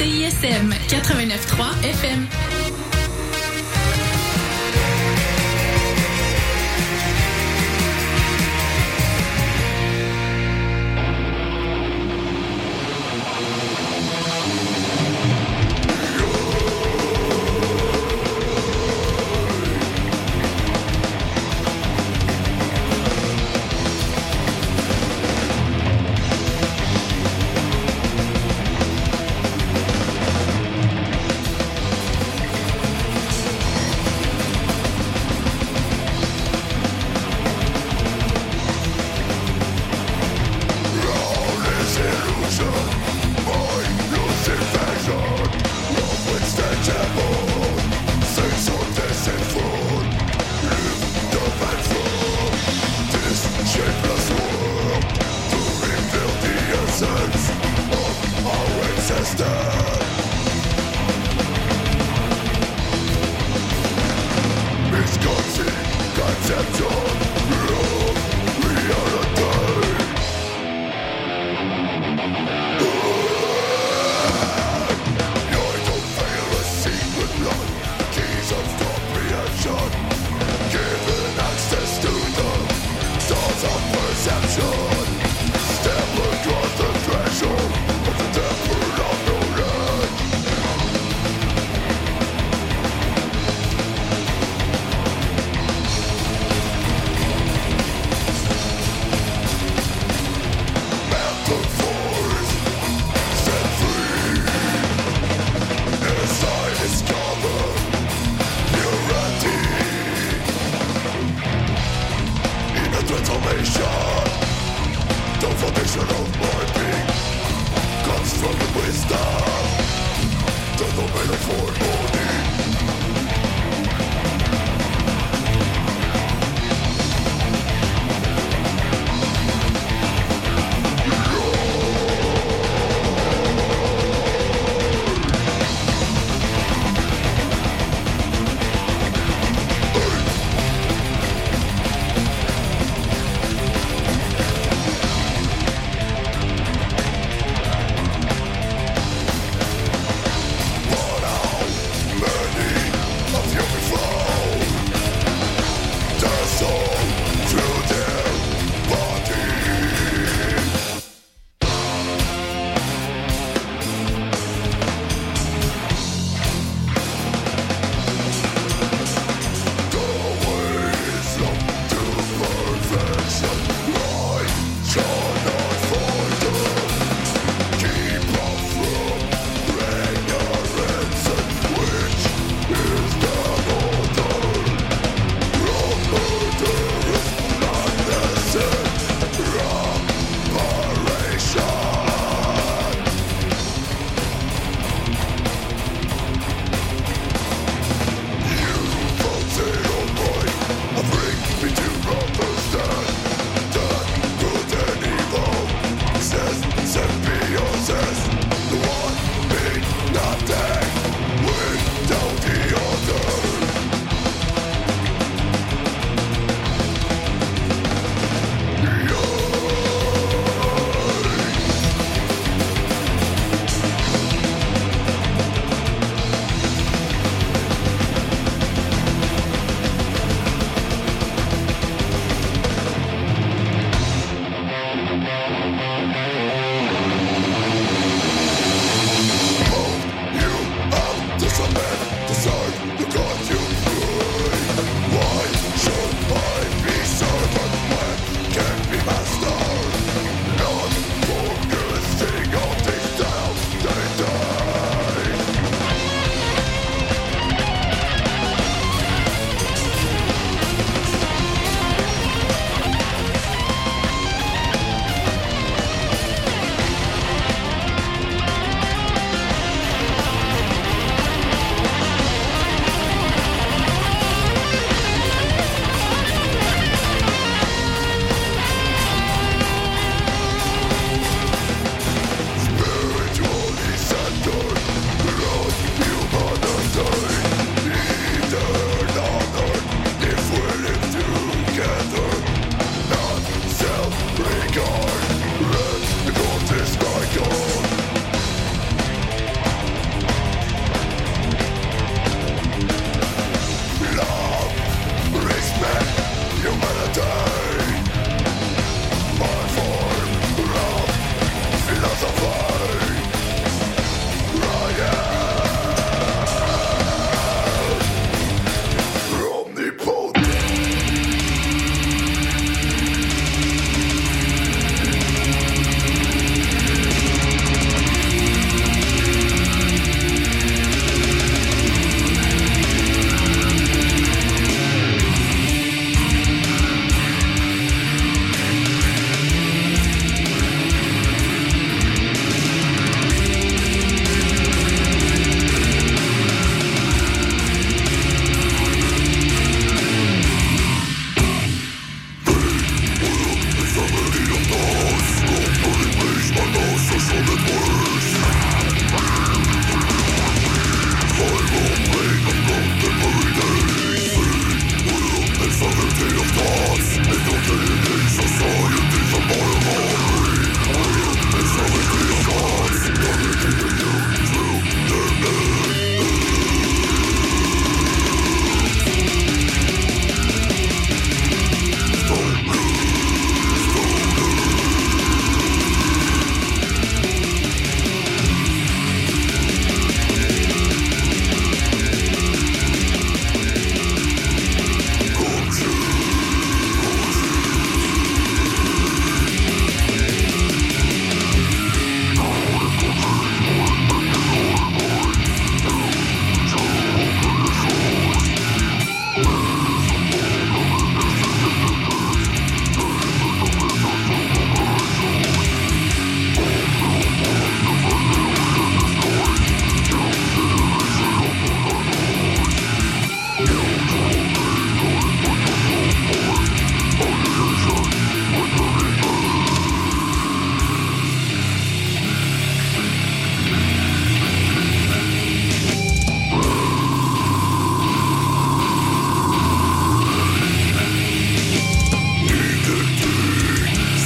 CISM 89.3 FM.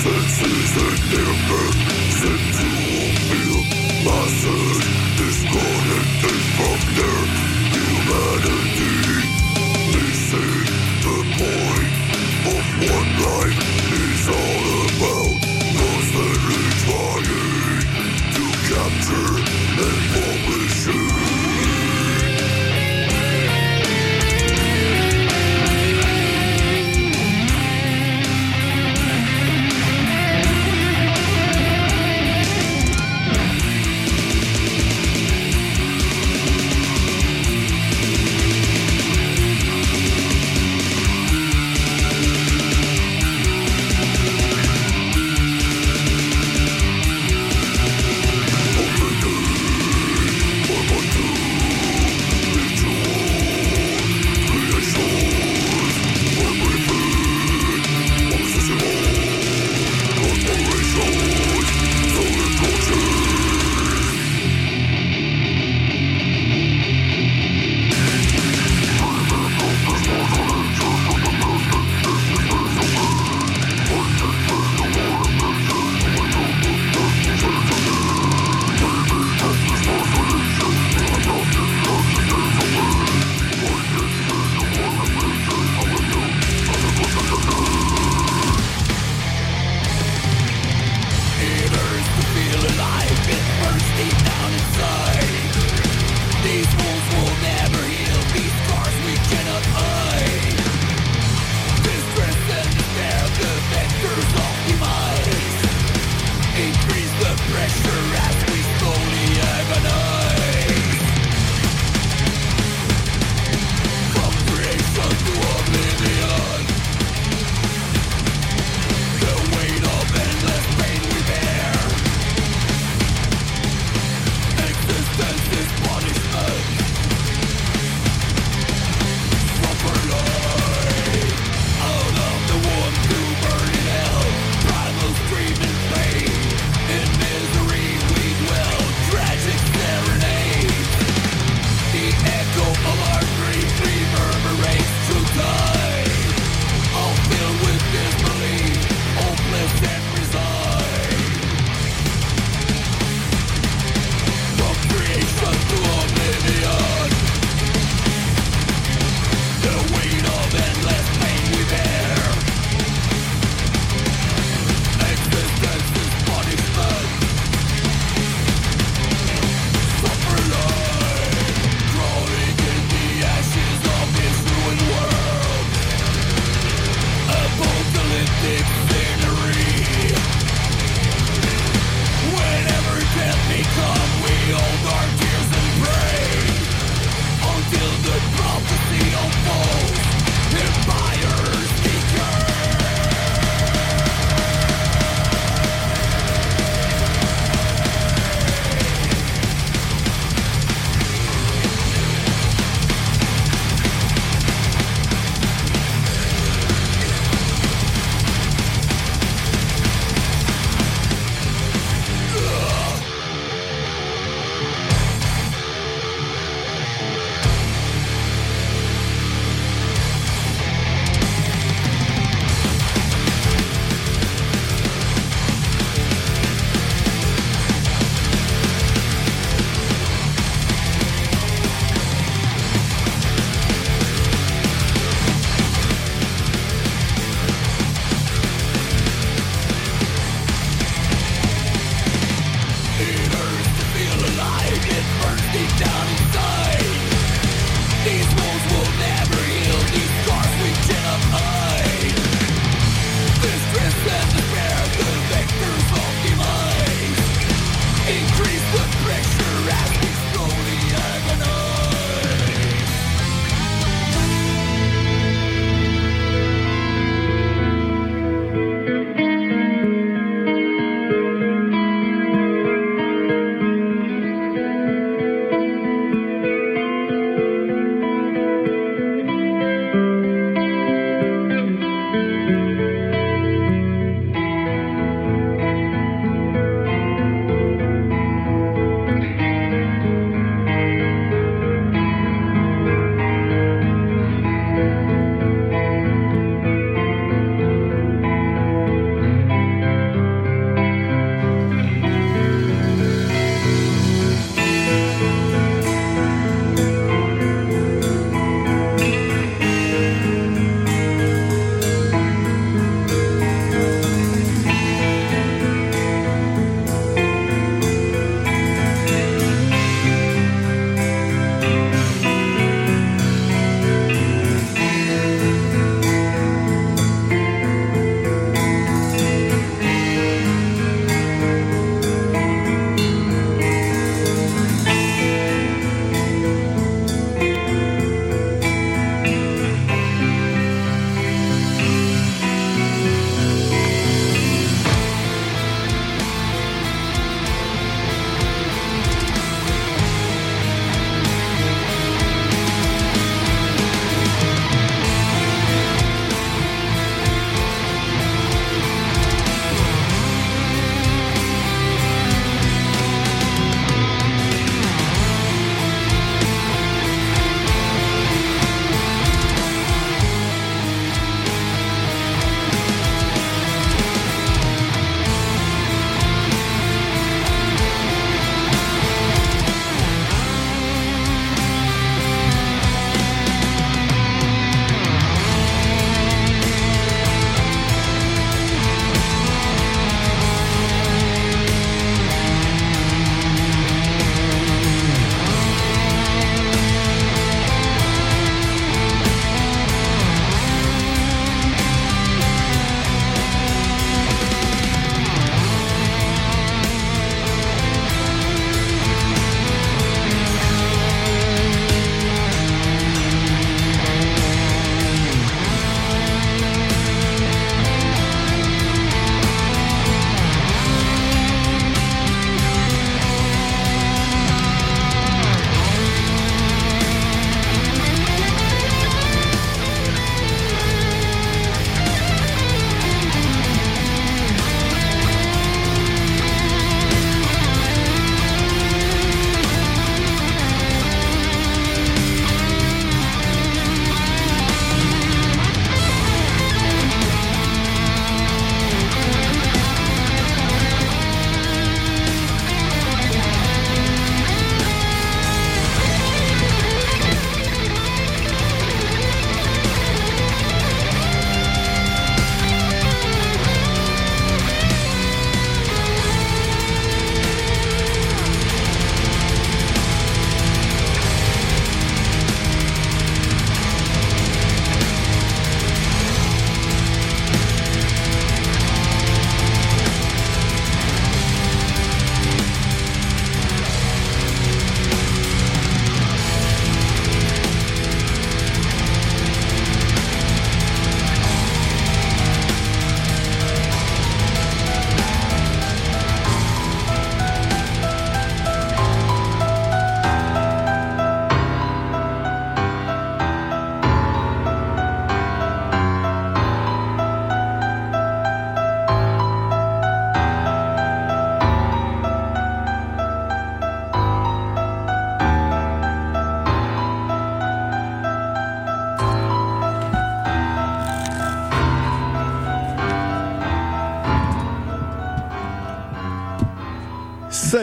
senses and embers sent to. My disconnected from there.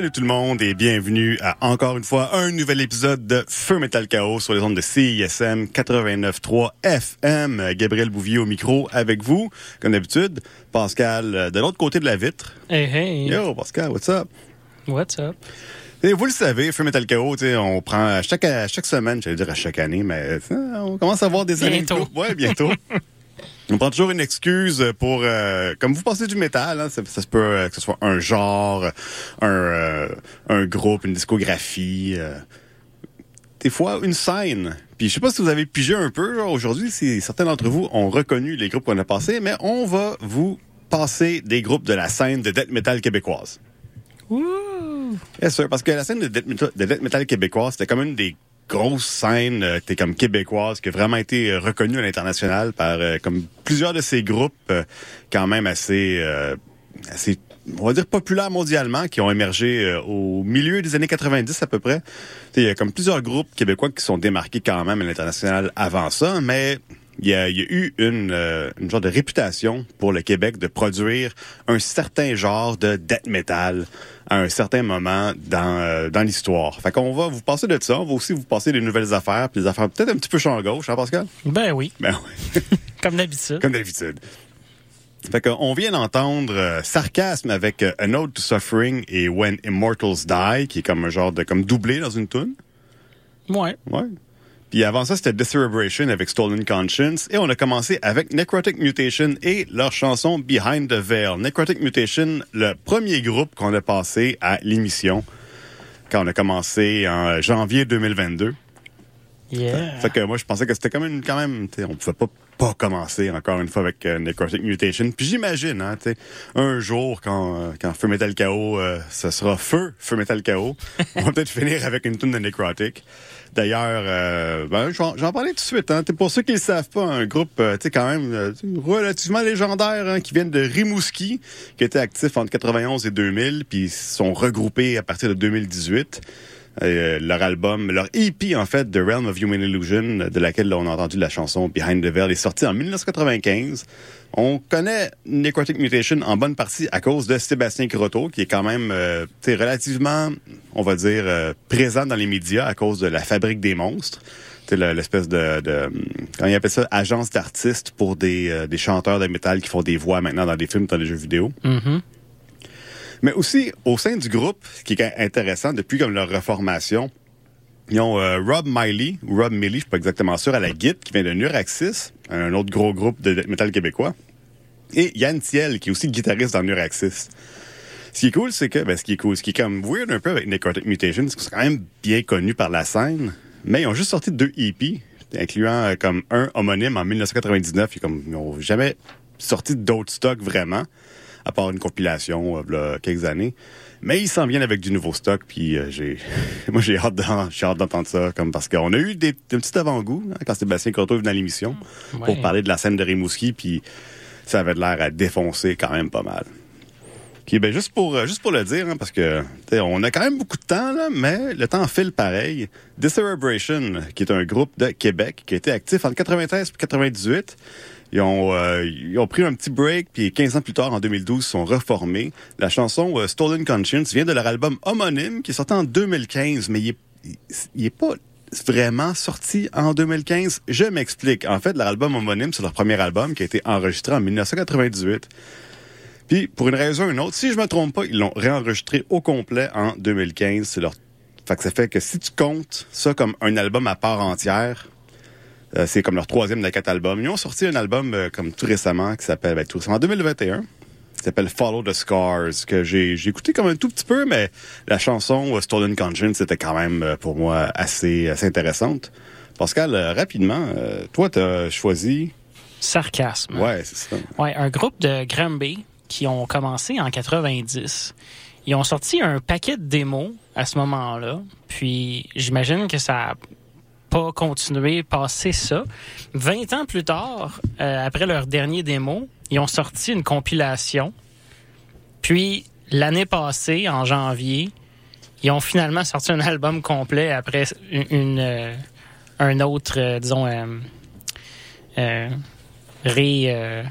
Salut tout le monde et bienvenue à encore une fois un nouvel épisode de Feu Metal Chaos sur les ondes de CISM 89.3 FM. Gabriel Bouvier au micro avec vous, comme d'habitude. Pascal euh, de l'autre côté de la vitre. Hey, hey. Yo, Pascal, what's up? What's up? Et vous le savez, Feu Metal Chaos, on prend à chaque, à chaque semaine, j'allais dire à chaque année, mais euh, on commence à voir des années. Bientôt. Ouais, bientôt. On prend toujours une excuse pour, euh, comme vous pensez du métal, hein, ça, ça se peut euh, que ce soit un genre, un, euh, un groupe, une discographie, euh, des fois une scène. Puis je sais pas si vous avez pigé un peu aujourd'hui, si certains d'entre vous ont reconnu les groupes qu'on a passés, mais on va vous passer des groupes de la scène de death metal québécoise. Wouh! Yes, sir, parce que la scène de death metal, de death metal québécoise, c'était comme une des grosses scènes euh, t'es comme québécoise qui a vraiment été euh, reconnue à l'international par euh, comme plusieurs de ces groupes euh, quand même assez euh, assez on va dire populaires mondialement qui ont émergé euh, au milieu des années 90 à peu près. Il y a comme plusieurs groupes québécois qui sont démarqués quand même à l'international avant ça, mais il y a, il y a eu une, euh, une genre de réputation pour le Québec de produire un certain genre de death metal à un certain moment dans, euh, dans l'histoire. Fait qu'on va vous passer de ça, on va aussi vous passer des nouvelles affaires, puis des affaires peut-être un petit peu champ gauche, hein Pascal? Ben oui, Ben oui, comme d'habitude. comme d'habitude. Fait qu'on vient d'entendre euh, Sarcasme avec euh, An Ode to Suffering et When Immortals Die, qui est comme un genre de comme doublé dans une tune. Ouais. Ouais. Puis avant ça, c'était Decerebration avec Stolen Conscience. Et on a commencé avec Necrotic Mutation et leur chanson Behind the Veil. Necrotic Mutation, le premier groupe qu'on a passé à l'émission quand on a commencé en janvier 2022. Yeah. Fait que moi, je pensais que c'était quand même, quand même, tu sais, on pouvait pas pas commencer encore une fois avec euh, Necrotic Mutation. Puis j'imagine, hein, tu sais, un jour quand euh, quand Feu Metal KO, euh, ce sera Feu Feu Metal KO, on va peut-être finir avec une tune de Necrotic. D'ailleurs, euh, ben, j'en parlais tout de suite. Hein, pour ceux qui ne savent pas, un groupe, euh, quand même euh, relativement légendaire, hein, qui viennent de Rimouski, qui était actif entre 91 et 2000, puis ils sont regroupés à partir de 2018. Euh, leur album, leur EP en fait, The Realm of Human Illusion, de laquelle on a entendu la chanson Behind the Veil, est sorti en 1995. On connaît Necrotic Mutation en bonne partie à cause de Sébastien Croteau, qui est quand même euh, relativement, on va dire, euh, présent dans les médias à cause de la fabrique des monstres. C'est l'espèce de, de, comment il appelle ça, agence d'artistes pour des, euh, des chanteurs de métal qui font des voix maintenant dans des films, dans des jeux vidéo. Mhm. Mais aussi, au sein du groupe, ce qui est intéressant, depuis comme leur reformation, ils ont euh, Rob Miley, ou Rob Miley, je suis pas exactement sûr, à la guitare, qui vient de Nuraxis, un autre gros groupe de metal québécois. Et Yann Thiel, qui est aussi guitariste dans Nuraxis. Ce qui est cool, c'est que, ben, ce qui est cool, ce qui est comme weird un peu avec Necrotic Mutation, c'est qu'ils sont quand même bien connus par la scène, mais ils ont juste sorti deux EP, incluant euh, comme un homonyme en 1999, et comme, ils ont jamais sorti d'autres stocks vraiment à part une compilation euh, v'là quelques années. Mais ils s'en viennent avec du nouveau stock, puis euh, j'ai, moi j'ai hâte, d'en- j'ai hâte d'entendre ça, comme parce qu'on a eu des, des petits avant-goûts hein, quand Sébastien Croteau est venu à l'émission pour Ouais. parler de la scène de Rimouski, puis ça avait de l'air à défoncer quand même pas mal. Ben juste pour euh, juste pour le dire, hein, parce que on a quand même beaucoup de temps là, mais le temps file pareil. Decerebration, qui est un groupe de Québec qui a été actif entre 93 et 98. Ils ont, euh, ils ont pris un petit break, puis 15 ans plus tard, en 2012, ils sont reformés. La chanson euh, Stolen Conscience vient de leur album homonyme, qui est sorti en 2015, mais il est, il est pas vraiment sorti en 2015. Je m'explique. En fait, leur album homonyme, c'est leur premier album qui a été enregistré en 1998. Puis, pour une raison ou une autre, si je me trompe pas, ils l'ont réenregistré au complet en 2015. C'est leur... Fait que ça fait que si tu comptes ça comme un album à part entière, euh, c'est comme leur troisième des quatre albums. Ils ont sorti un album euh, comme tout récemment qui s'appelle, ben, tout récemment, en 2021, qui s'appelle Follow the Scars, que j'ai écouté comme un tout petit peu, mais la chanson euh, Stolen Conscience, c'était quand même pour moi assez, assez intéressante. Pascal, rapidement, euh, toi, t'as choisi... Sarcasme. Ouais, c'est ça. Ouais, un groupe de Granby qui ont commencé en 90. Ils ont sorti un paquet de démos à ce moment-là. Puis j'imagine que ça a pas continué passer ça. 20 ans plus tard, euh, après leur dernier démo, ils ont sorti une compilation. Puis l'année passée, en janvier, ils ont finalement sorti un album complet après une, euh, un autre, euh, disons, euh, ré,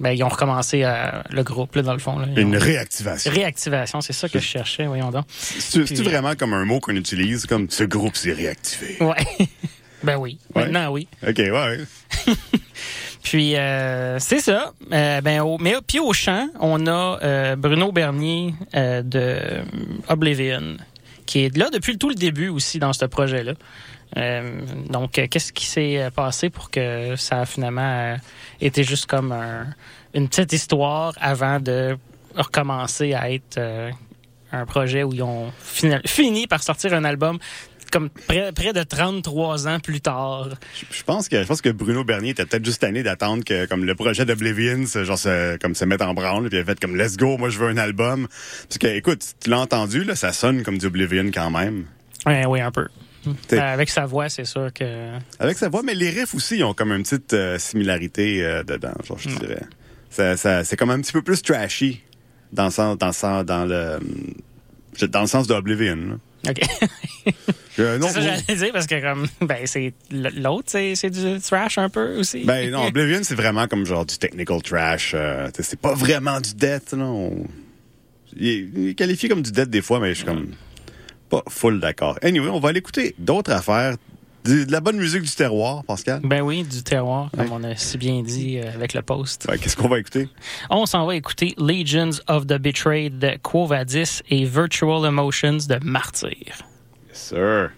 ben, ils ont recommencé euh, le groupe, là, dans le fond. Là. Une ont- réactivation. Réactivation, c'est ça que je cherchais, voyons donc. C'est Puis- vraiment comme un mot qu'on utilise, comme ce groupe s'est réactivé? Ouais. ben oui. Ouais. Maintenant, oui. OK, ouais, ouais. Puis euh, c'est ça. Euh, ben, au, mais puis au chant, on a euh, Bruno Bernier euh, de Oblivion, qui est là depuis tout le début aussi dans ce projet-là. Euh, donc, euh, qu'est-ce qui s'est euh, passé pour que ça a finalement été juste comme un- une petite histoire avant de recommencer à être un projet où ils ont fini, par sortir un album comme près, près de 33 ans plus tard? Je, pense que je pense que Bruno Bernier était peut-être juste tanné d'attendre que comme le projet d'Oblivion se- genre se, comme se mette en branle puis il a fait comme let's go moi je veux un album parce que écoute tu l'as entendu là ça sonne comme du Oblivion quand même Ouais, oui, un peu. Euh, avec sa voix, c'est sûr que. avec sa voix mais les riffs aussi ils ont comme une petite euh, similarité euh, dedans genre je dirais ça, ça c'est comme un petit peu plus trashy dans le sens dans dans le dans le sens d'Oblivion là. OK. Euh, non, c'est ça que j'allais dire parce que, comme, ben, c'est l'autre, c'est c'est du trash un peu aussi. Ben non, Oblivion, c'est vraiment comme genre du technical trash. euh, c'est pas vraiment du death, là. on- Il, est, il est qualifié comme du death des fois, mais je suis comme pas full d'accord. Anyway, on va aller écouter d'autres affaires. De la bonne musique du terroir, Pascal. Ben oui, du terroir, comme Ouais. on a si bien dit euh, avec le post. Fait, Qu'est-ce qu'on va écouter? On s'en va écouter Legions of the Betrayed de Quo Vadis et Virtual Emotions de Martyr. Yes, sir.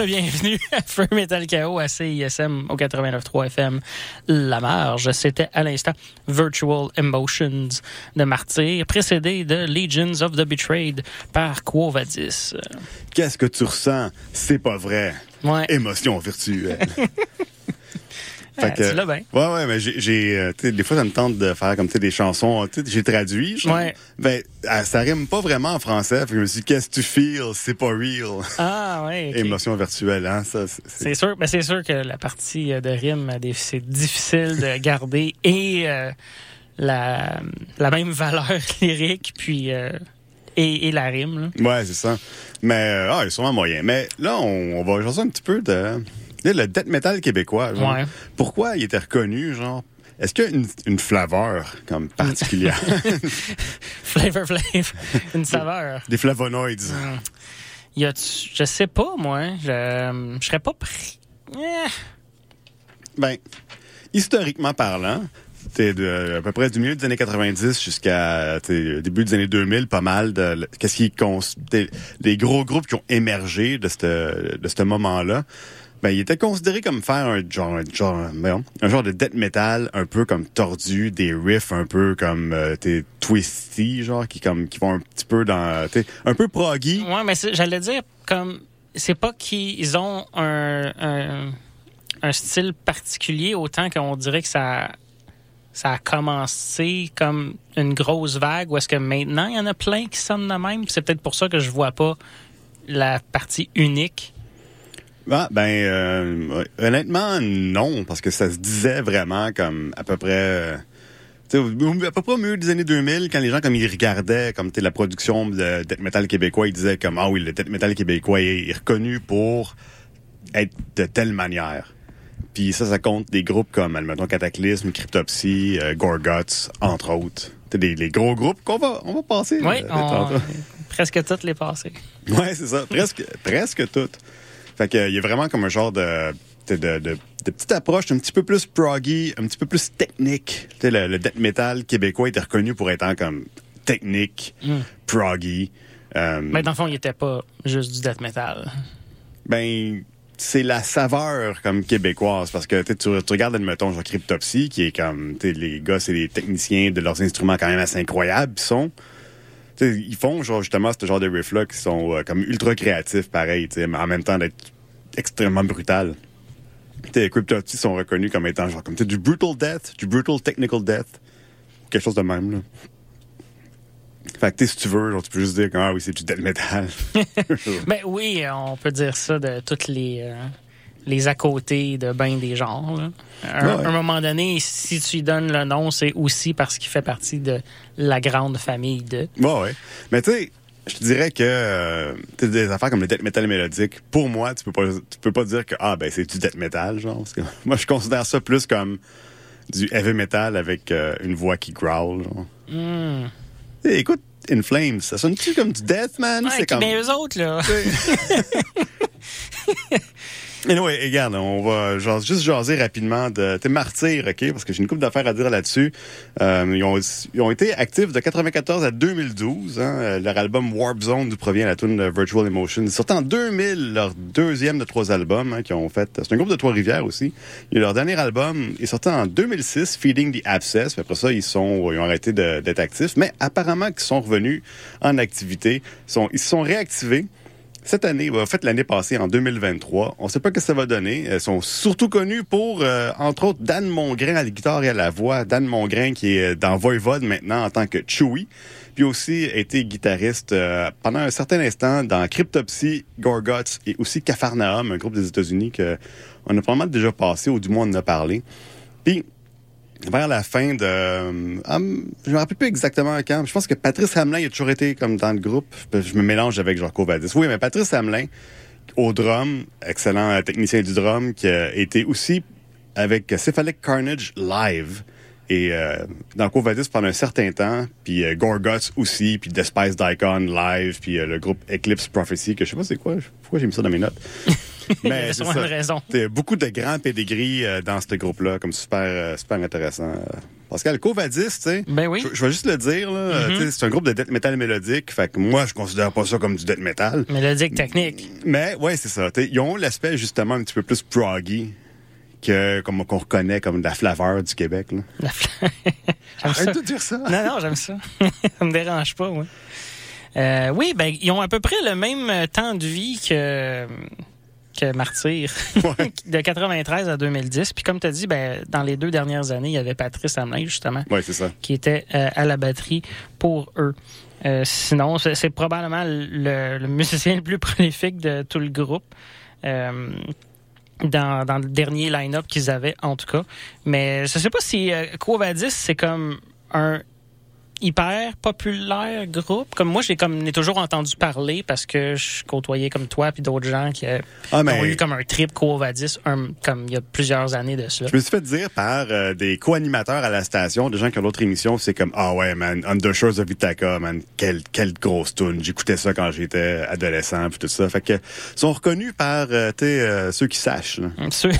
Rebienvenue à Feu Metal KO à CISM au 89.3 FM La Marge. C'était à l'instant Virtual Emotions de Martyr, précédé de Legions of the Betrayed par Quo Vadis. Qu'est-ce que tu ressens? C'est pas vrai. Ouais. Émotion virtuelle. Ah, tu l'as bien. Ouais, ouais, mais j'ai, euh, des fois, ça me tente de faire comme, tu sais, des chansons, j'ai traduit, genre. Ouais. Ben, ah, ça rime pas vraiment en français. Fait que je me suis dit, qu'est-ce que tu feels? C'est pas real. Ah, ouais. Émotion virtuelle, hein, ça, c'est- sûr, ben c'est sûr que la partie euh, de rime, euh, c'est difficile de garder et euh, la, la même valeur lyrique, puis euh, et, et la rime. là. Ouais, c'est ça. Mais, euh, ah, il y a sûrement moyen. Mais là, on, on va jaser un petit peu de, le death metal québécois, genre. Ouais. Pourquoi il était reconnu, genre? Est-ce qu'il y a une, une flaveur, comme, particulière? Flavor Flav, une saveur. Des flavonoids. Y a je sais pas, moi. Je, je serais pas pris. Eh, Ben, historiquement parlant, t'es de à peu près du milieu des années 90 jusqu'à début des années 2000, pas mal de qu'est-ce qui les gros groupes qui ont émergé de ce de ce moment-là. Ben, il était considéré comme faire un genre, un genre, un genre de death metal un peu comme tordu, des riffs un peu comme euh, t'es twisty, genre qui comme qui vont un petit peu dans, t'sais, un peu proggy. Ouais, mais j'allais dire comme c'est pas qu'ils ont un, un, un style particulier autant qu'on dirait que ça ça a commencé comme une grosse vague ou est-ce que maintenant il y en a plein qui sonnent de même c'est peut-être pour ça que je vois pas la partie unique Ah, ben, euh, honnêtement, non, parce que ça se disait vraiment comme à peu près, euh, à peu près au milieu des années 2000, quand les gens comme ils regardaient comme la production de death metal québécois, ils disaient comme ah oui, le death metal québécois est, reconnu pour être de telle manière. Puis ça, ça compte des groupes comme, admettons, Cataclysme, Cryptopsy, euh, Gorguts, entre autres. Tu sais, des, les gros groupes qu'on va, on va passer. oui euh, on- presque toutes les passées Ouais, c'est ça. Presque, presque toutes. Fait que, il y a vraiment comme un genre de, de, de, de- de petite approche un petit peu plus proggy, un petit peu plus technique. Tu sais, le, le death metal québécois était reconnu pour être comme technique, proggy. Euh, mais dans le fond il était pas juste du death metal ben, c'est la saveur comme québécoise parce que tu, tu regardes, admettons, genre Cryptopsy, qui est comme, les gars, c'est des techniciens de leurs instruments quand même assez incroyables, ils sont. Ils font genre justement ce genre de riff-là qui sont euh, comme ultra créatifs, pareil, mais en même temps d'être extrêmement brutal. Sais, Cryptopsy sont reconnus comme étant genre comme du brutal death, du brutal technical death, quelque chose de même là. Fait que si tu veux, genre, tu peux juste dire que ah oui c'est du death metal. Ben oui, on peut dire ça de toutes les, euh, les à côté de ben des genres. là. À un, Ouais. un moment donné, si tu lui donnes le nom, c'est aussi parce qu'il fait partie de la grande famille de. Ouais, ouais. Mais tu sais, je te dirais que euh, des affaires comme le death metal mélodique, pour moi, tu peux pas tu peux pas dire que ah ben c'est du death metal genre parce que moi je considère ça plus comme du heavy metal avec euh, une voix qui growl genre. Hmm. Sais, écoute In Flames, ça sonne-tu comme du death man, Ouais, c'est comme Mais eux autres, là. Anyway, regarde, on va genre, juste jaser rapidement de tes martyrs, OK? Parce que j'ai une couple d'affaires à dire là-dessus. Euh, ils, ont, ils ont été actifs de 94 à 2012. Hein? Euh, Leur album Warp Zone, d'où provient la tune de Virtual Emotion. Ils sortent en 2000, leur deuxième de trois albums hein, qu'ils ont fait. C'est un groupe de Trois-Rivières aussi. Et leur dernier album est sorti en 2006, Feeding the Abscess. Puis après ça, ils, sont, ils ont arrêté de- d'être actifs. Mais apparemment qu'ils sont revenus en activité. Ils, sont, ils se sont réactivés. Cette année, en fait l'année passée, en 2023, on ne sait pas que ça va donner. Elles sont surtout connues pour, euh, entre autres, Dan Mongrain à la guitare et à la voix. Dan Mongrain qui est dans Voivode maintenant en tant que Chewie. Puis aussi été guitariste euh, pendant un certain instant dans Cryptopsy, Gorguts et aussi Capharnaüm, un groupe des États-Unis que on a probablement déjà passé, ou du moins on en a parlé. Puis vers la fin de... euh, hum, je me rappelle plus exactement quand. Je pense que Patrice Hamelin il a toujours été comme dans le groupe. Je me mélange avec genre Covadis. Oui, mais Patrice Hamelin, au drum, excellent euh, technicien du drum, qui a été aussi avec Cephalic Carnage live. Et euh, dans Covadis pendant un certain temps, puis euh, Gorguts aussi, puis Despise Daikon live, puis le groupe Eclipse Prophecy, que je sais pas c'est quoi, pourquoi j'ai mis ça dans mes notes. Il y avait sûrement une raison. T'as beaucoup de grands pédigris euh, dans ce groupe-là, comme super, euh, super intéressant. Pascal, Covadis, tu sais. Ben oui. Je, je vais juste le dire, là. Mhm. C'est un groupe de death metal mélodique. Fait que moi, je considère pas ça comme du death metal. Mélodique technique. Mais ouais, c'est ça. Ils ont l'aspect justement un petit peu plus proggy que comme qu'on reconnaît comme de la flaveur du Québec. Là. La fla- J'aime ça. Arrête de dire ça. Non, non, j'aime ça. ça me dérange pas, oui. Euh, oui, ben, ils ont à peu près le même euh, temps de vie que, que Martyr, Ouais. de 93 à 2010. Puis comme tu as dit, ben, dans les deux dernières années, il y avait Patrice Hamelin, justement, Ouais, ça. qui était euh, à la batterie pour eux. Euh, sinon, c'est probablement le, le musicien le plus prolifique de tout le groupe. Euh, dans, dans le dernier line-up qu'ils avaient, en tout cas. Mais je sais pas si Quo Vadis, c'est comme un hyper populaire groupe. Comme moi, j'ai comme toujours entendu parler parce que je côtoyais comme toi puis d'autres gens qui, euh, Ah, mais ont eu comme un trip Quo Vadis un- comme il y a plusieurs années de cela. je me suis fait dire par euh, des co-animateurs à la station, des gens qui ont d'autres émissions, c'est comme ah ouais man, On the Shores of Ithaca, man, quelle quelle grosse tune. J'écoutais ça quand j'étais adolescent puis tout ça. Fait que ils sont reconnus par euh, euh, ceux qui sachent. Là. Ceux-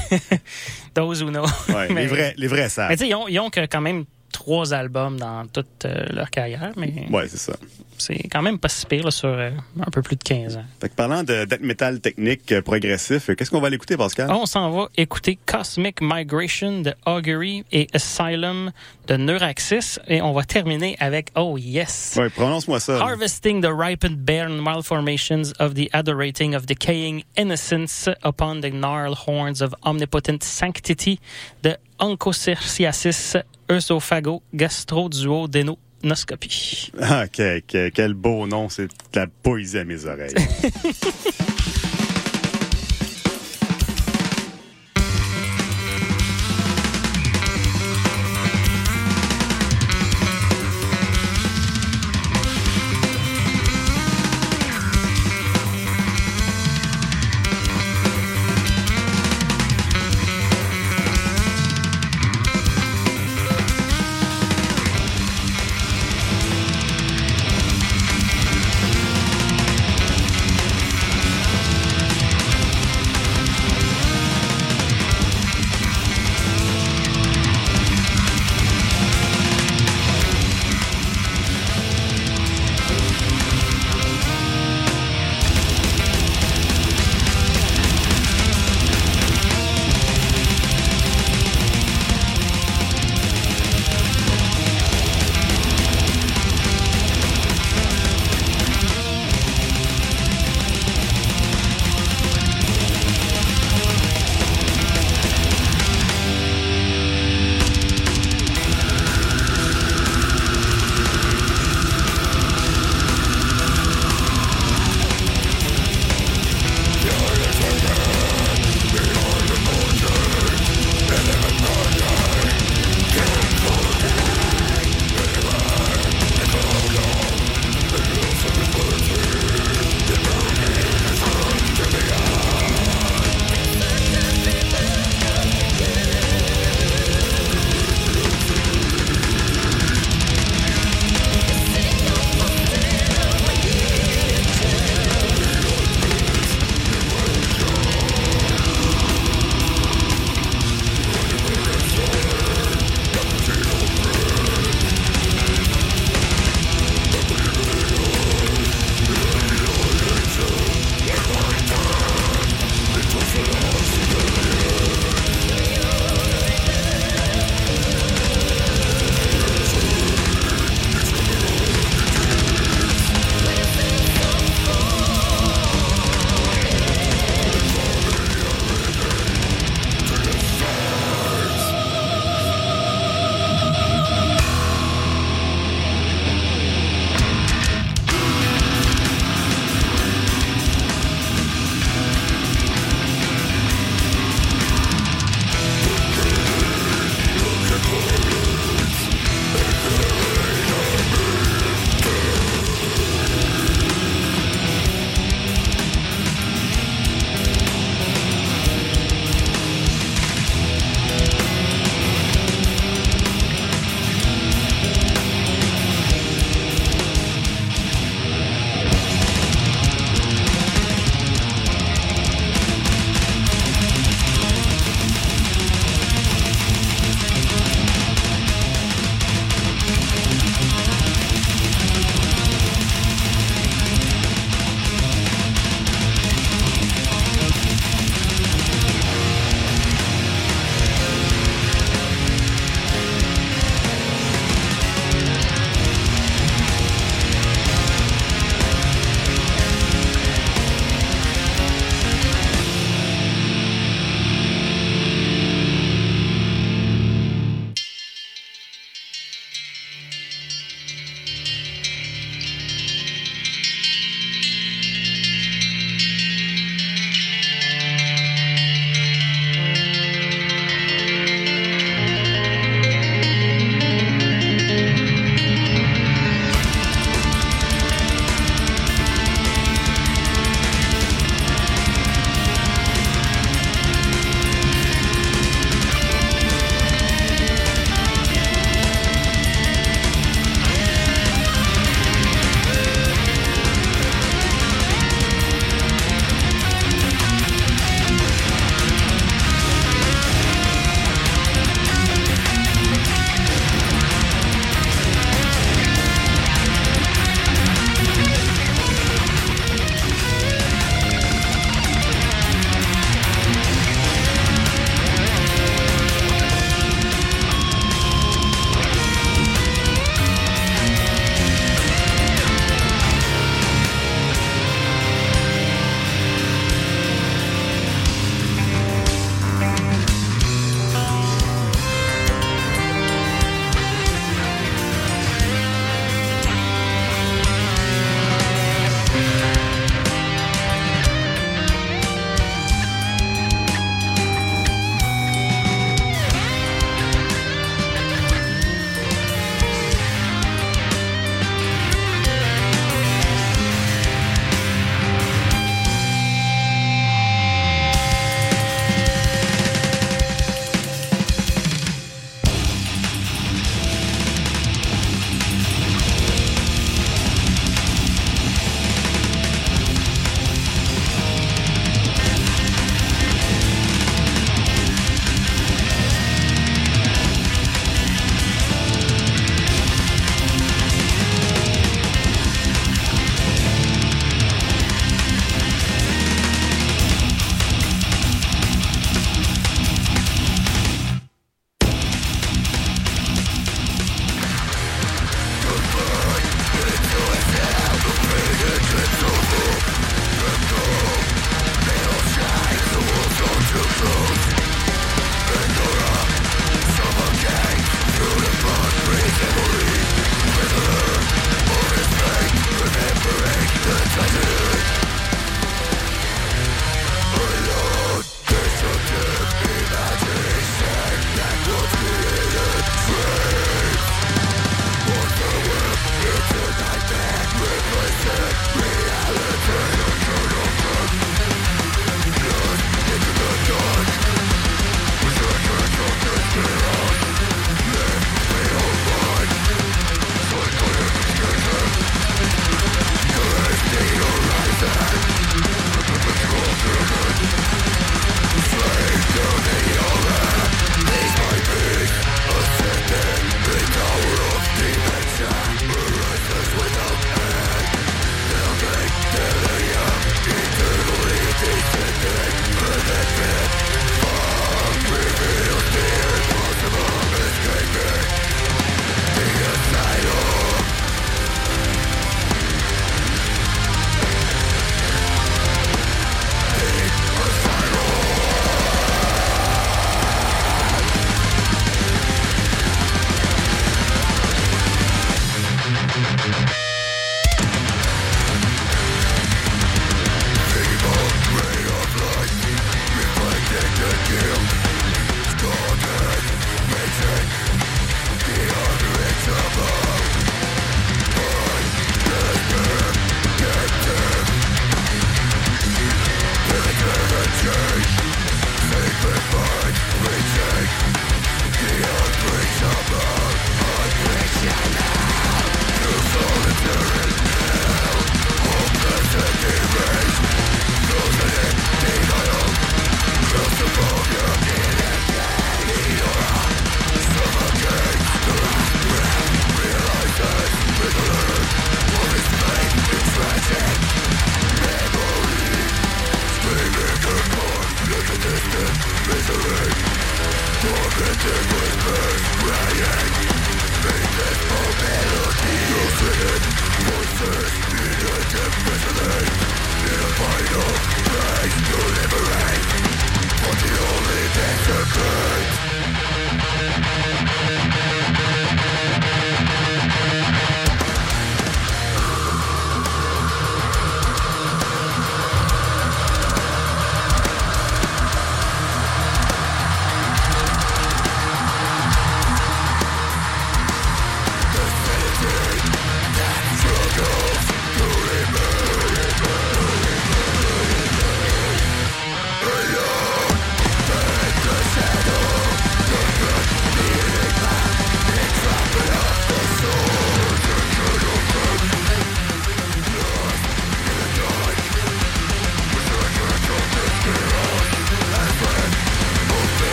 Those who know. Ouais, Mais- les vrais, les vrais Mais tu sais, ils ont, ils ont que quand même trois albums dans toute euh, leur carrière, mais Ouais, c'est ça. C'est quand même pas si pire là, sur euh, un peu plus de 15 ans. Fait que parlant de death metal technique euh, progressif, euh, qu'est-ce qu'on va aller écouter, Pascal? On s'en va écouter Cosmic Migration de Augury et Asylum de Neuraxis et on va terminer avec Oh Yes. Ouais, prononce-moi ça. Harvesting the ripened barren malformations of the adorating of decaying innocence upon the gnarled horns of omnipotent sanctity de Onchocerciasis œsophago gastro-duodenoscopie. Ah, que- quel beau nom, c'est de la poésie à mes oreilles.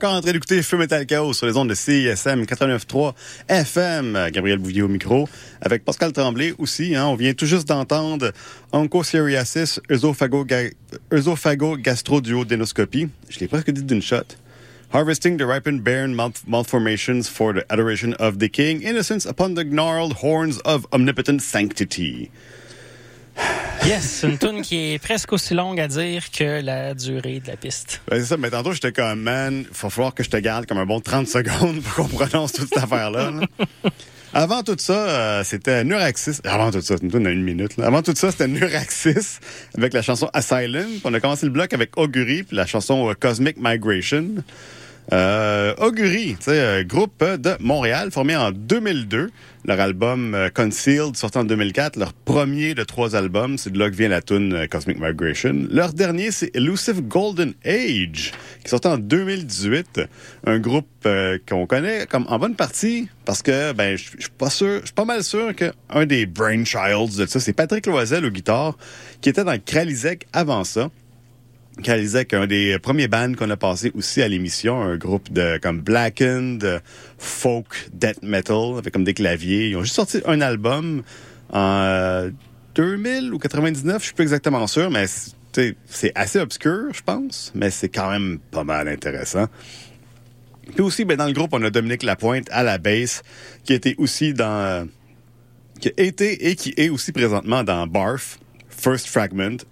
encore en train d'écouter Feu Metal Chaos sur les ondes de CISM 89.3 FM. Gabriel Bouvier au micro. Avec Pascal Tremblay aussi. Hein, on vient tout juste d'entendre Onchocerciasis, œsophago-gastroduodénoscopie. Je l'ai presque dit d'une shot. Harvesting the ripened barren malformations for the adoration of decaying innocence upon the gnarled horns of omnipotent sanctity. Yes, une tune qui est presque aussi longue à dire que la durée de la piste. Ben, c'est ça, mais tantôt, j'étais comme, man, va falloir que je te garde comme un bon 30 secondes pour qu'on prononce toute cette affaire-là. Avant tout ça, euh, c'était Neuraxis. Avant tout ça, c'est une une minute. Avant tout ça, c'était Neuraxis avec la chanson Asylum. On a commencé le bloc avec Augury, puis la chanson euh, Cosmic Migration. Euh, Augury, euh, groupe de Montréal formé en 2002. Leur album euh, Concealed sorti en 2004, leur premier de trois albums, c'est de là que vient la tune euh, Cosmic Migration. Leur dernier, c'est Elusive Golden Age, qui sorti en 2018. Un groupe qu'on connaît comme en bonne partie parce que ben je suis pas sûr, je suis pas mal sûr qu'un des brainchilds de ça, c'est Patrick Loisel au guitare, qui était dans Kralizek avant ça. Kalizek, un des premiers bands qu'on a passé aussi à l'émission, un groupe de comme blackened, folk, death metal, avec comme des claviers. Ils ont juste sorti un album en 2000 ou 99, je suis plus exactement sûr, mais c'est assez obscur, je pense, mais c'est quand même pas mal intéressant. Puis aussi, ben, dans le groupe, on a Dominique Lapointe à la basse, qui était aussi dans... qui a été et qui est aussi présentement dans Barf, First Fragment,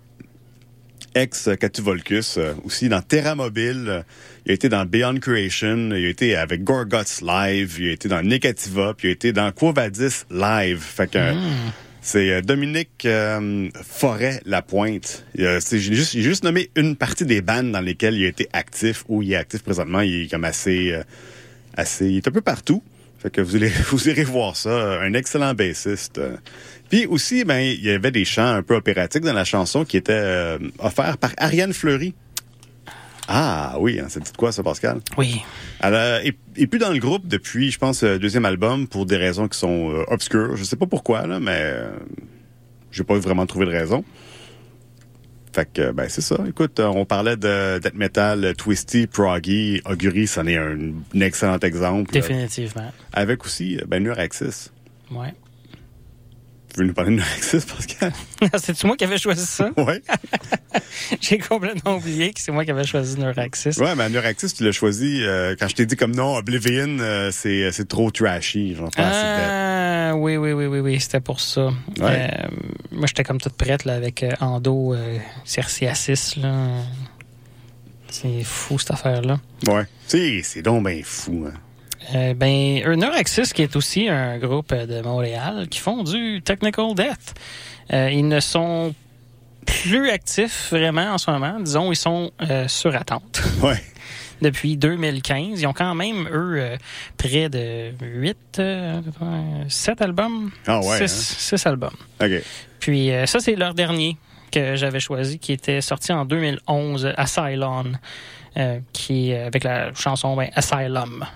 ex Catuvolcus, euh, aussi dans Terra Mobile. il a été dans Beyond Creation. Il a été avec Gorguts Live. Il a été dans Negativa. Puis il a été dans Quo Vadis Live. Fait que... Hmm. C'est euh, Dominique euh, Forêt-Lapointe. J'ai juste, juste, nommé une partie des bandes dans lesquelles il a été actif, ou il est actif présentement. Il est comme assez... assez il est un peu partout. Fait que vous, allez, vous irez voir ça. Un excellent bassiste. Puis aussi, ben, il y avait des chants un peu opératiques dans la chanson qui étaient euh, offerts par Ariane Fleury. Ah oui, hein, ça dit quoi ça, Pascal? Oui. Elle est, plus dans le groupe depuis, je pense, le euh, deuxième album pour des raisons qui sont euh, obscures. Je sais pas pourquoi, là, mais euh, j'ai pas vraiment trouvé de raison. Fait que, ben, c'est ça. Écoute, on parlait de death metal, twisty, proggy, augury, c'en est un, excellent exemple. Définitivement. avec aussi, ben, Neuraxis. Ouais. Tu veux nous parler de Neuraxis, Pascal? c'est-tu moi qui avais choisi ça? Oui. J'ai complètement oublié que c'est moi qui avais choisi Neuraxis. Oui, mais Neuraxis, tu l'as choisi euh, quand je t'ai dit comme non, Oblivion, euh, c'est, c'est trop trashy. Pense ah, oui, oui, oui, oui, oui, c'était pour ça. Euh, moi, j'étais comme toute prête là, avec Ando Cerciasis. Là. C'est fou, cette affaire-là. Ouais. C'est donc bien fou. Hein. Euh, ben, Neuraxis, qui est aussi un groupe de Montréal, qui font du Technical Death. Euh, ils ne sont plus actifs vraiment en ce moment. Disons, ils sont euh, sur attente. Ouais. Depuis 2015. Ils ont quand même, eux, près de 8, 7 albums. Ah ouais. 6, hein? albums. OK. Puis ça, c'est leur dernier que j'avais choisi, qui était sorti en 2011, Asylum, qui avec la chanson ben, Asylum.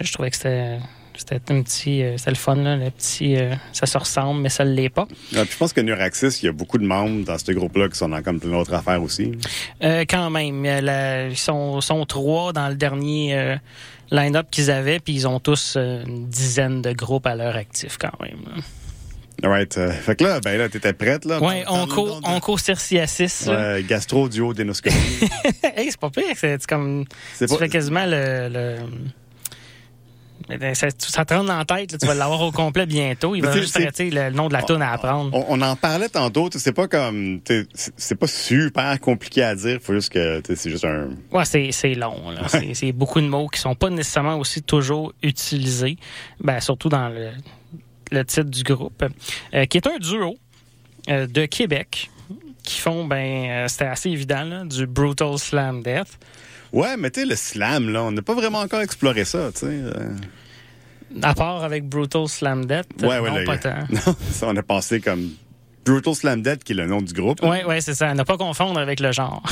Je trouvais que c'était c'était un petit euh, c'était le fun là, le petit euh, ça se ressemble mais ça ne l'est pas je pense que Neuraxis il y a beaucoup de membres dans ce groupe là qui sont dans comme plein d'autres affaires aussi euh, quand même ils sont, sont trois dans le dernier line-up qu'ils avaient puis ils ont tous une dizaine de groupes à leur actif quand même Right. fait que là, ben là, t'étais prête, là? Oui, onco, onco-cerciasis. Ouais, gastro-duodénoscopie. hey, c'est pas pire. C'est comme, tu fais quasiment le ça, ça, te rentre dans la tête, tu vas l'avoir au complet bientôt. Il va juste arrêter le nom de la tune à apprendre. On, en parlait tantôt, c'est pas comme c'est pas super compliqué à dire, faut juste que c'est juste un Ouais, c'est long C'est beaucoup de mots qui sont pas nécessairement aussi toujours utilisés, ben surtout dans le, le titre du groupe, euh, qui est un duo euh, de Québec qui font ben euh, c'était assez évident là, du brutal slam death. Ouais, mais tu sais, le slam, là, on n'a pas vraiment encore exploré ça, tu sais. Euh. À part avec Brutal Slam Death, ouais, ouais, non, pas tant. Non, ça, on a passé comme Brutal Slam Death, qui est le nom du groupe. Oui, oui, c'est ça. Ne pas confondre avec le genre.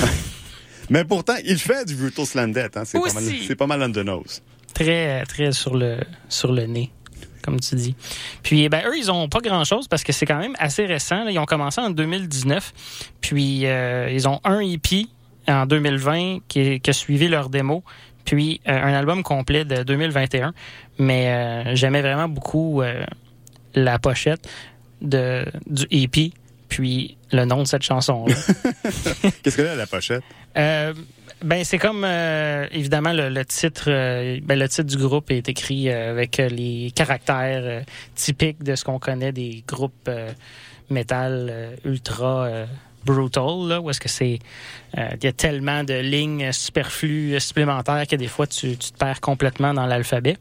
mais pourtant, il fait du Brutal Slam Death. Hein. C'est, pas mal, c'est pas mal on the nose. Très, très sur le, sur le nez comme tu dis. Puis, ben, eux, ils ont pas grand-chose parce que c'est quand même assez récent. Ils ont commencé en 2019. Puis, euh, ils ont un EP en 2020 qui, qui a suivi leur démo, puis euh, un album complet de 2021. Mais euh, j'aimais vraiment beaucoup euh, la pochette de, du EP, puis le nom de cette chanson-là. Qu'est-ce que là, la pochette? Ben c'est comme euh, évidemment le, le titre euh, ben, le titre du groupe est écrit euh, avec les caractères typiques de ce qu'on connaît des groupes metal euh, ultra brutal là où est-ce que c'est euh, il y a tellement de lignes superflues supplémentaires que des fois tu, tu te perds complètement dans l'alphabet.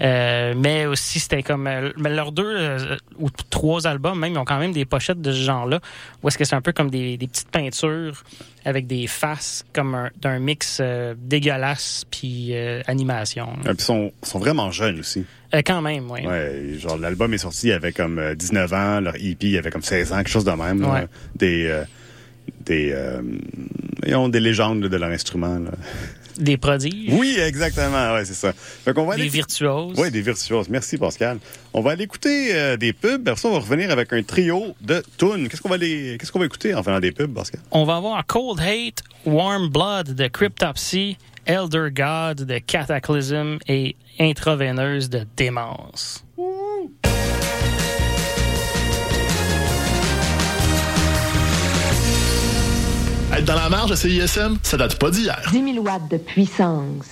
Euh, mais aussi c'était comme euh, mais leurs deux euh, ou trois albums même ils ont quand même des pochettes de ce genre-là où est-ce que c'est un peu comme des, des petites peintures avec des faces comme un- d'un mix euh, dégueulasse puis animation. là. Ah, puis ils sont, sont vraiment jeunes aussi. Quand même, oui. Ouais, genre l'album est sorti, avait comme euh, 19 ans, leur EP il avait comme 16 ans, quelque chose de même. là. Des des ils ont des légendes de leur instrument. là. Des prodiges, Oui, exactement, ouais, c'est ça. Fait qu'on va des aller virtuoses. Oui, des virtuoses. Merci, Pascal. On va aller écouter euh, des pubs. Après ça, on va revenir avec un trio de tunes. Qu'est-ce qu'on va, aller- qu'est-ce qu'on va écouter en faisant des pubs, Pascal? On va avoir Cold Hate, Warm Blood de Cryptopsy, Elder God de Cataclysm et Intraveineuse de Démence. Être dans la marge de CISM, ça date pas d'hier. 10 000 watts de puissance.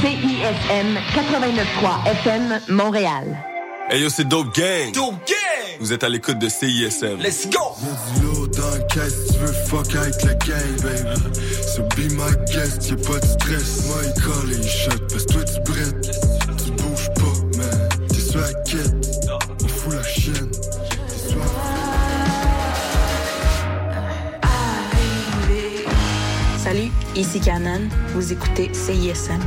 CISM 89.3 FM Montréal. Hey yo, c'est Dope Gang. Dope Gang. Vous êtes à l'écoute de CISM. Let's go. Du lourd dans le caisse, tu veux fuck avec la gang, baby. So be my guest, y'a pas de stress. Moi, il colle et il shot, parce que toi, tu brettes. Tu bouges pas, man. T'es sur la ici Canon. Vous écoutez CISM.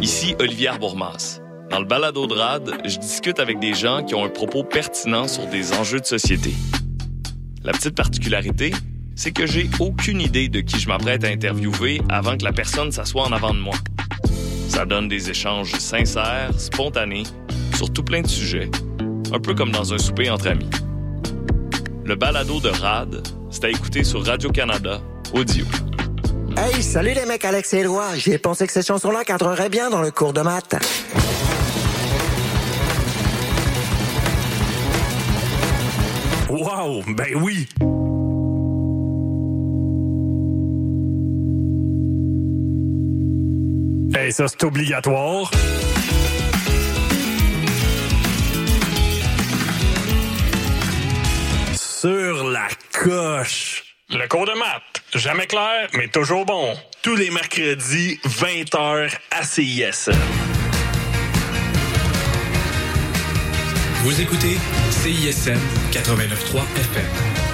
Ici Olivier Bourmas. Dans le balado de RAD, je discute avec des gens qui ont un propos pertinent sur des enjeux de société. La petite particularité, c'est que j'ai aucune idée de qui je m'apprête à interviewer avant que la personne s'assoie en avant de moi. Ça donne des échanges sincères, spontanés, sur tout plein de sujets, un peu comme dans un souper entre amis. Le balado de RAD, c'est à écouter sur Radio-Canada, audio. Hey, salut les mecs, Alex et Éloi. J'ai pensé que ces chansons-là cadreraient bien dans le cours de maths. Wow, ben oui! Hey, ça, c'est obligatoire. Sur la coche. Le cours de maths, jamais clair, mais toujours bon. Tous les mercredis, 20h à CIS. Vous écoutez CISM 89.3 FM.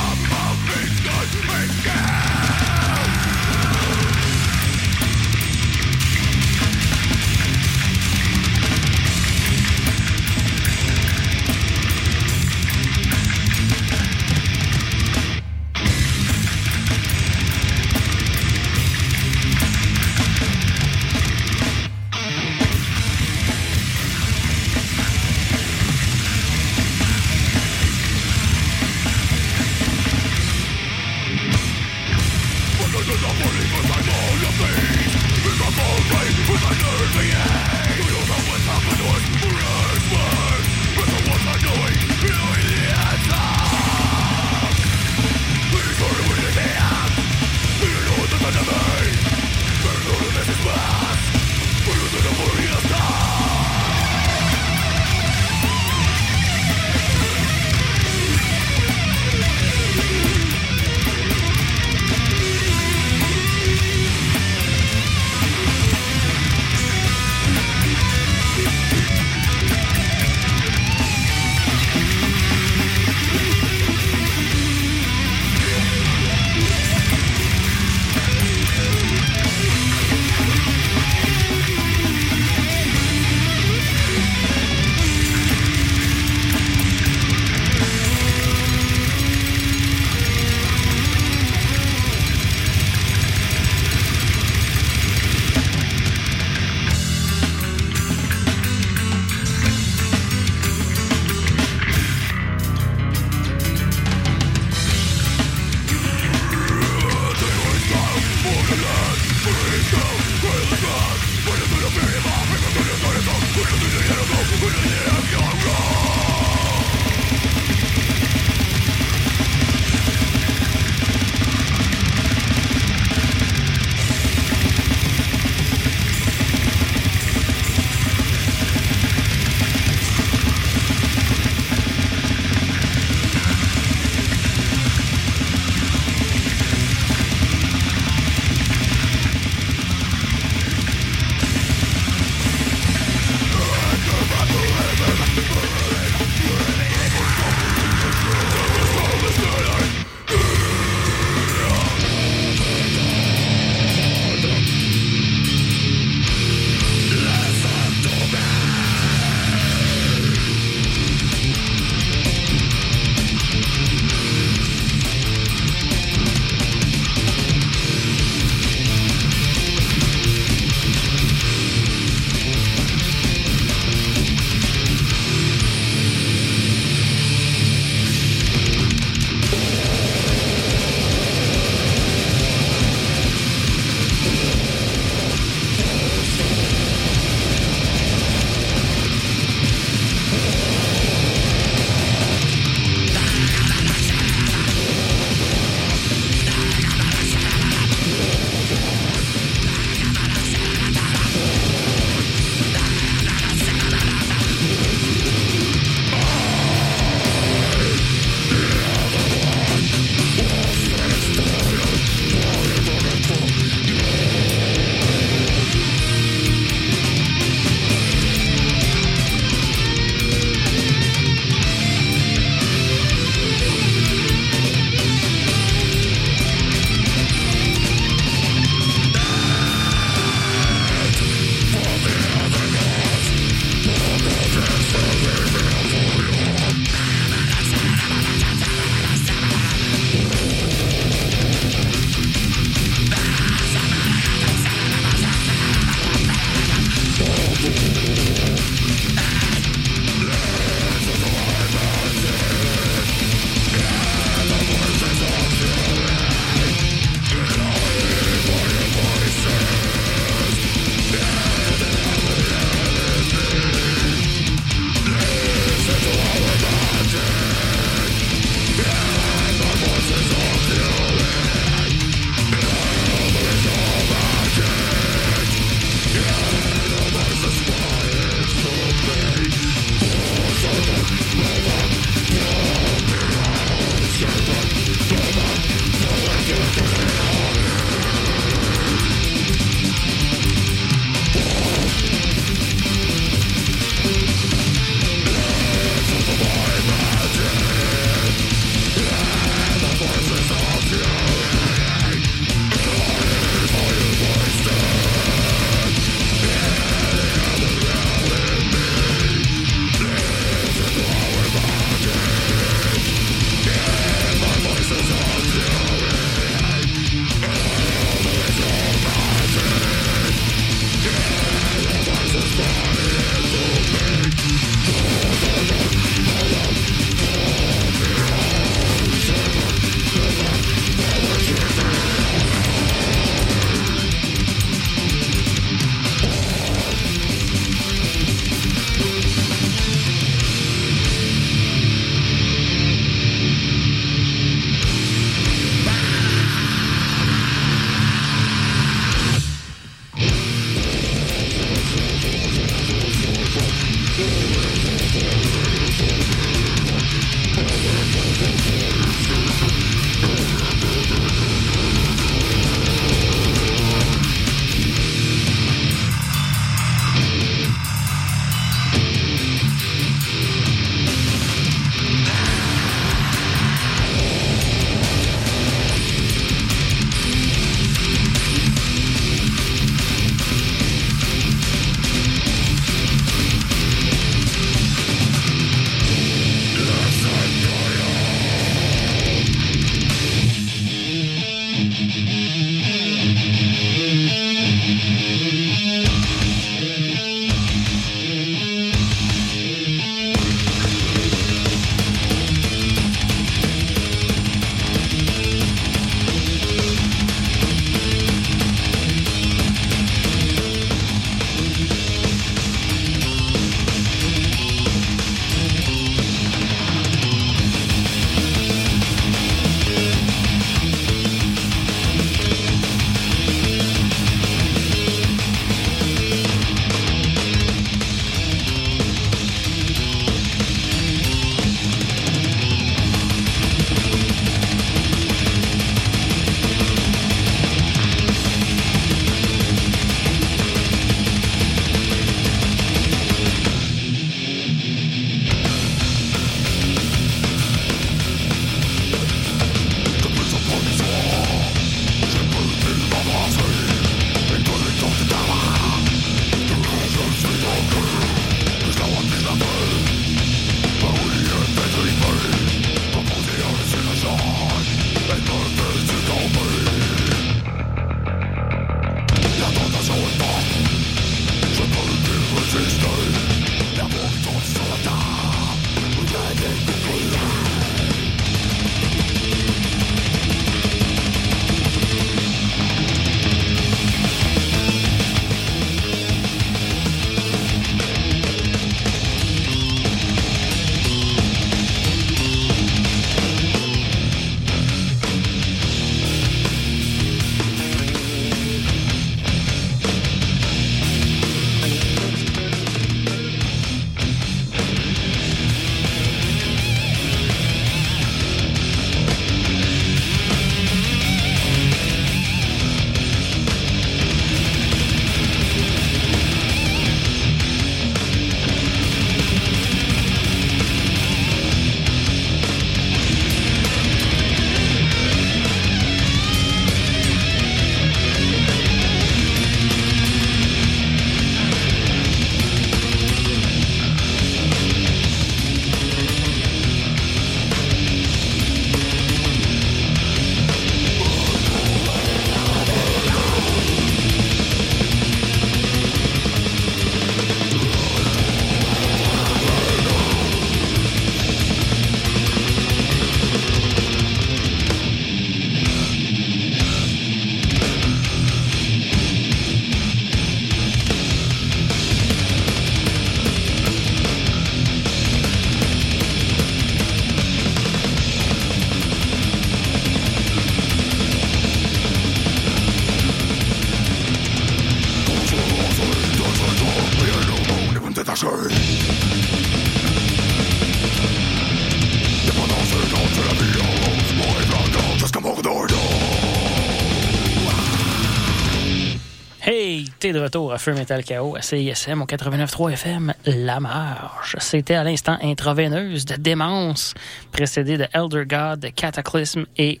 De retour à Feu Metal KO à CISM au 89.3 FM La Marge. C'était à l'instant intraveineuse de Démence, précédé de Elder God, de Cataclysm et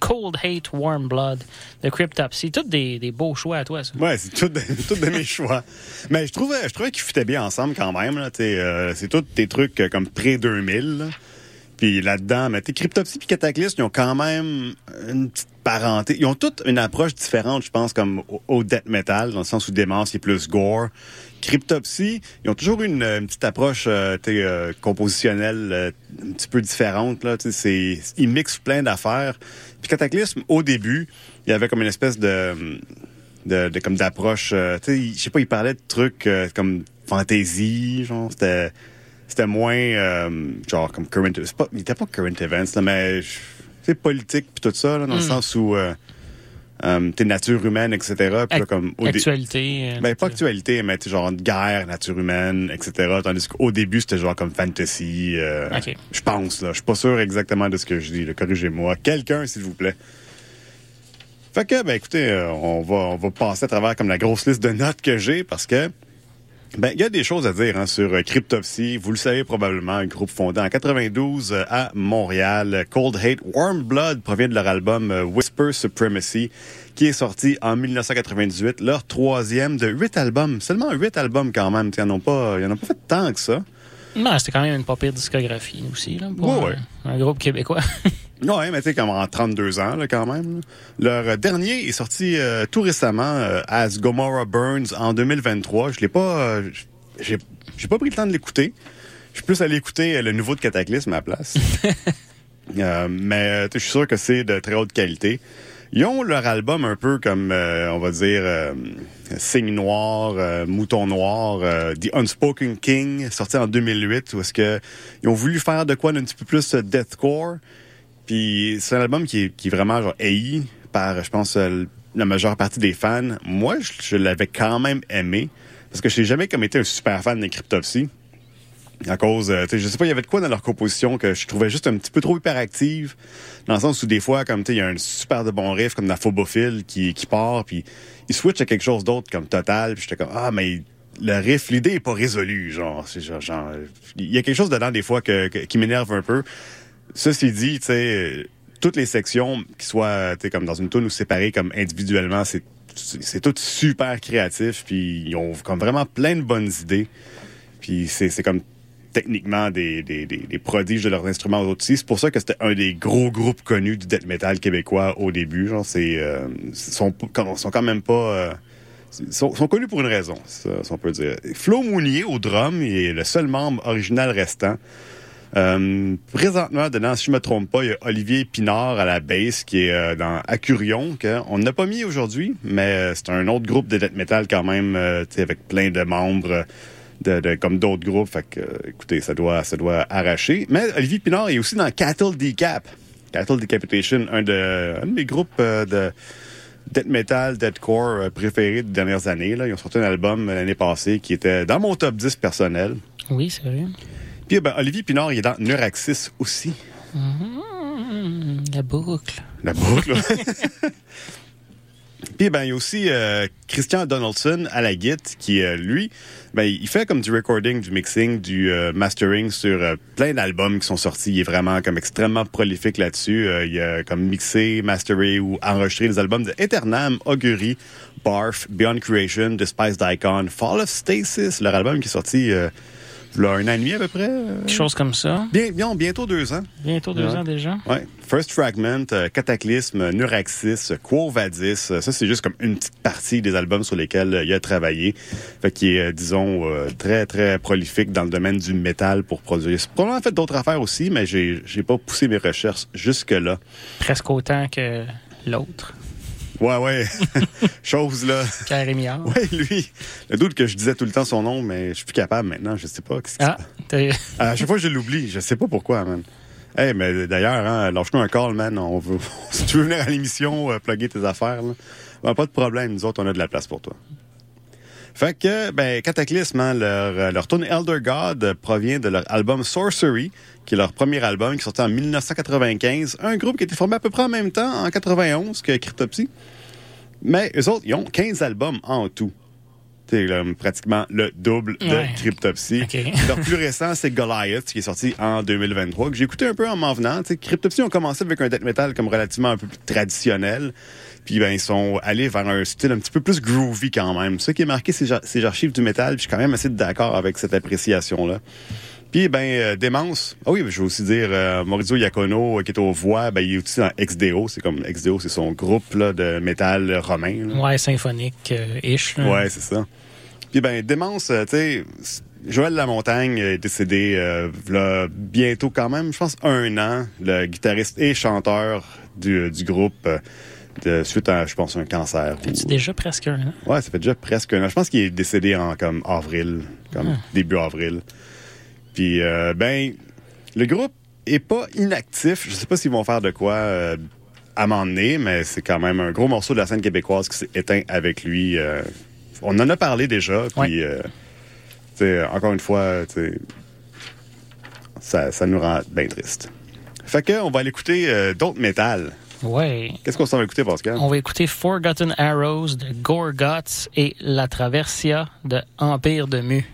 Cold Hate, Warm Blood de Cryptopsy. Tous des, des beaux choix à toi, ça. Ouais, c'est tout, de- tout de mes choix. Mais je trouvais, je trouvais qu'ils fitaient bien ensemble quand même. Euh, c'est tous des trucs euh, comme pré-2000. là. Puis là-dedans, mais t'es Cryptopsy et Cataclysm, ils ont quand même une petite parenté. Ils ont toutes une approche différente, je pense, comme au, au death metal, dans le sens où Démence, c'est plus gore. Cryptopsy, ils ont toujours une, une petite approche euh, euh, compositionnelle euh, un petit peu différente. Là, c'est, ils mixent plein d'affaires. Puis Cataclysm, au début, il y avait comme une espèce de de, de- comme d'approche euh, je sais pas il parlait de trucs euh, comme fantasy genre c'était c'était moins euh, genre comme current c'est pas il était pas current events là, mais sais politique puis tout ça là, dans le Mm. sens où euh, euh, t'es nature humaine etc puis là, comme au Actualité. euh, ben, pas actualité, mais genre guerre, nature humaine, etc. Tandis qu'au début, c'était genre comme fantasy. euh. Je pense, là. Je suis pas sûr exactement de ce que je dis. Corrigez-moi. Quelqu'un, s'il vous plaît. Fait que, ben écoutez, euh, on va, on va passer à travers comme la grosse liste de notes que j'ai parce que ben, il y a des choses à dire hein, sur euh, Cryptopsy. Vous le savez probablement, un groupe fondé en 92 euh, à Montréal. Cold Hate Warm Blood provient de leur album euh, Whisper Supremacy, qui est sorti en 1998, leur troisième de huit albums. Seulement huit albums quand même. Ils n'en ont pas, ils en ont pas fait tant que ça. Non, c'était quand même une pas pire discographie aussi, là, pour Ouais, un- un, groupe québécois. Ouais, mais tu sais, comme en 32 ans, là, quand même. Leur euh, dernier est sorti euh, tout récemment, euh, As Gomorrah Burns, en 2023. Je l'ai pas... euh, j'ai j'ai pas pris le temps de l'écouter. Je suis plus allé écouter euh, le nouveau de Cataclysme à la place. Mais je suis sûr que c'est de très haute qualité. Ils ont leur album un peu comme, euh, on va dire, euh, Signe Noir, euh, Mouton Noir, euh, The Unspoken King, sorti en 2008, où est-ce que ils ont voulu faire de quoi d'un petit peu plus deathcore. Puis c'est un album qui est, qui est vraiment genre haï par, je pense, euh, la majeure partie des fans. Moi, je, l'avais quand même aimé, parce que je n'ai jamais comme été un super fan de Cryptopsy. À cause, euh, je sais pas, il y avait de quoi dans leur composition que je trouvais juste un petit peu trop hyperactive. Dans le sens où des fois, comme tu il y a un super de bon riff comme dans Phobophile qui, qui part, puis il switch à quelque chose d'autre comme Total, puis j'étais comme ah mais le riff, l'idée est pas résolue, genre, genre, genre, il y a quelque chose dedans des fois que- qui m'énerve un peu. Ceci dit, tu sais, euh, toutes les sections qui soient, tu sais, comme dans une tune ou séparées comme individuellement, c'est c'est tout super créatif, puis ils ont comme vraiment plein de bonnes idées. Puis c'est comme techniquement des, des, des, prodiges de leurs instruments aussi. C'est pour ça que c'était un des gros groupes connus du death metal québécois au début. Genre, c'est euh, sont, sont quand même pas euh, sont, connus pour une raison, ça, ça, on peut dire. Flo Mounier au drum, il est le seul membre original restant. Euh, présentement, dedans, si je me trompe pas, il y a Olivier Pinard à la basse qui est euh, dans Accurion, qu'on n'a pas mis aujourd'hui, mais euh, c'est un autre groupe de death metal quand même, avec plein de membres de, comme d'autres groupes. Fait que, écoutez, ça doit, ça doit arracher. Mais Olivier Pinard est aussi dans Cattle Decap. Cattle Decapitation, un de, un de mes groupes de death metal, deathcore euh, préférés des dernières années. Là. Ils ont sorti un album l'année passée qui était dans mon top 10 personnel. Oui, c'est vrai. Puis ben, Olivier Pinard, il est dans Neuraxis aussi. Mhm, la boucle. La boucle. Puis ben il y a aussi euh, Christian Donaldson à la guitare qui euh, lui ben il fait comme du recording, du mixing, du euh, mastering sur plein d'albums qui sont sortis. Il est vraiment comme extrêmement prolifique là-dessus. Il a comme mixé, masteré ou enregistré les albums de Eternam, Augury, Barf, Beyond Creation, Despised Icon, Fall of Stasis, leur album qui est sorti a un an et demi à peu près. euh, Quelque chose comme ça. Bien, bien, bientôt deux ans. Bientôt deux Ouais. ans déjà. Ouais. First Fragment, euh, Cataclysme, Neuraxis, Quo Vadis. ça, c'est juste comme une petite partie des albums sur lesquels euh, il a travaillé. Fait qu'il est, disons, très, très prolifique dans le domaine du métal pour produire. C'est probablement fait d'autres affaires aussi, mais j'ai, j'ai pas poussé mes recherches jusque-là. Presque autant que l'autre. Ouais, ouais. Chose, là. Pierre Rémillard. Ouais, lui. Le doute que je disais tout le temps son nom, mais je suis plus capable maintenant. Je sais pas. Ah, t'as- À chaque fois, je l'oublie. Je sais pas pourquoi, man. Hey, mais d'ailleurs, hein, lâche-nous un call, man. On veut, si tu veux venir à l'émission, euh, plugger tes affaires, là, ben, pas de problème. Nous autres, on a de la place pour toi. Fait que, ben, Cataclysme, hein, leur, euh, leur tune Elder God provient de leur album Sorcery, qui est leur premier album, qui est sorti en 1995. Un groupe qui a été formé à peu près en même temps, en 91, que Cryptopsy. Mais eux autres, ils ont 15 albums en tout. C'est euh, pratiquement le double de Ouais. Cryptopsy. OK. Leur plus récent, c'est Goliath, qui est sorti en 2023, que j'ai écouté un peu en m'en venant. Tu sais, Cryptopsy ont commencé avec un death metal comme relativement un peu plus traditionnel. Puis ben, ils sont allés vers un style un petit peu plus groovy quand même. Ce qui est marqué, c'est ces archives du métal. Puis je suis quand même assez d'accord avec cette appréciation-là. Puis, ben, euh, Démence. Ah oui, je veux aussi dire euh, Maurizio Iacono, euh, qui est aux voix, ben, il est aussi dans XDO. C'est comme XDO, c'est son groupe là, de métal romain. là. Ouais, symphonique, euh, ish. là. Ouais, c'est ça. Puis ben, Démence, tu sais, Joël Lamontagne est décédé v'là bientôt quand même, je pense un an, le guitariste et chanteur du, du groupe, de, suite à, je pense, un cancer. C'est ou- déjà presque un an? Ouais, ça fait déjà presque un an. Je pense qu'il est décédé en comme avril, comme Ah. début avril. Puis euh, ben, le groupe est pas inactif. Je sais pas s'ils vont faire de quoi euh, à m'emmener, mais c'est quand même un gros morceau de la scène québécoise qui s'est éteint avec lui. euh. on en a parlé déjà, puis euh, encore une fois, ça, ça nous rend bien triste. Fait que on va aller écouter euh, d'autres métals. Ouais. Qu'est-ce qu'on s'en va écouter, Pascal? On va écouter Forgotten Arrows de Gorguts et La Traversia de Empire de Mu.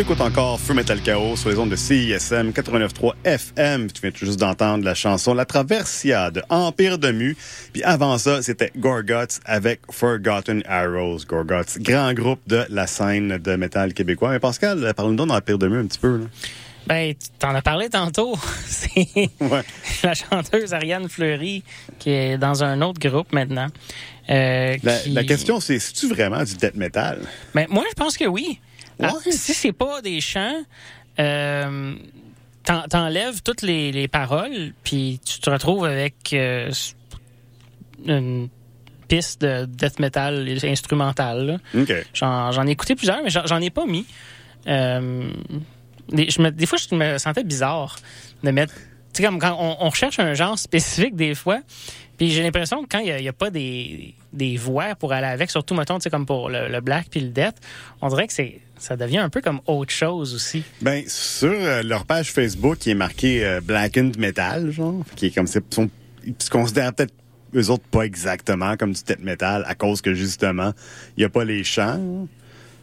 Écoutes encore Feu Metal Chaos sur les ondes de CISM 89.3 FM. Tu viens tout juste d'entendre la chanson La Traversia de Empire de Mu. Puis avant ça, c'était Gorguts avec Forgotten Arrows. Gorguts, grand groupe de la scène de métal québécois. Mais Pascal, parle-nous d'Empire de Mu un petit peu. Là. Ben, tu t'en as parlé tantôt. C'est la chanteuse Ariane Fleury qui est dans un autre groupe maintenant. Euh, la, qui... la, question, c'est, c'est-tu vraiment du death metal? Ben, moi, je pense que oui. Ah, si c'est pas des chants, euh, t'enlèves toutes les, les, paroles, puis tu te retrouves avec euh, une piste de death metal instrumentale. Okay. J'en, j'en ai écouté plusieurs, mais j'en, j'en ai pas mis. Euh, des, je me, des fois, je me sentais bizarre de mettre. Tu sais, comme quand on, on, recherche un genre spécifique, des fois, puis j'ai l'impression que quand il n'y a, a, pas des, des voix pour aller avec, surtout, mettons, tu sais, comme pour le, le black puis le death, on dirait que c'est ça devient un peu comme autre chose aussi. Ben sur euh, leur page Facebook qui est marqué euh, Blackened Metal, genre, qui est comme ça, ils se considèrent peut-être eux autres pas exactement comme du death metal à cause que justement il y a pas les chants.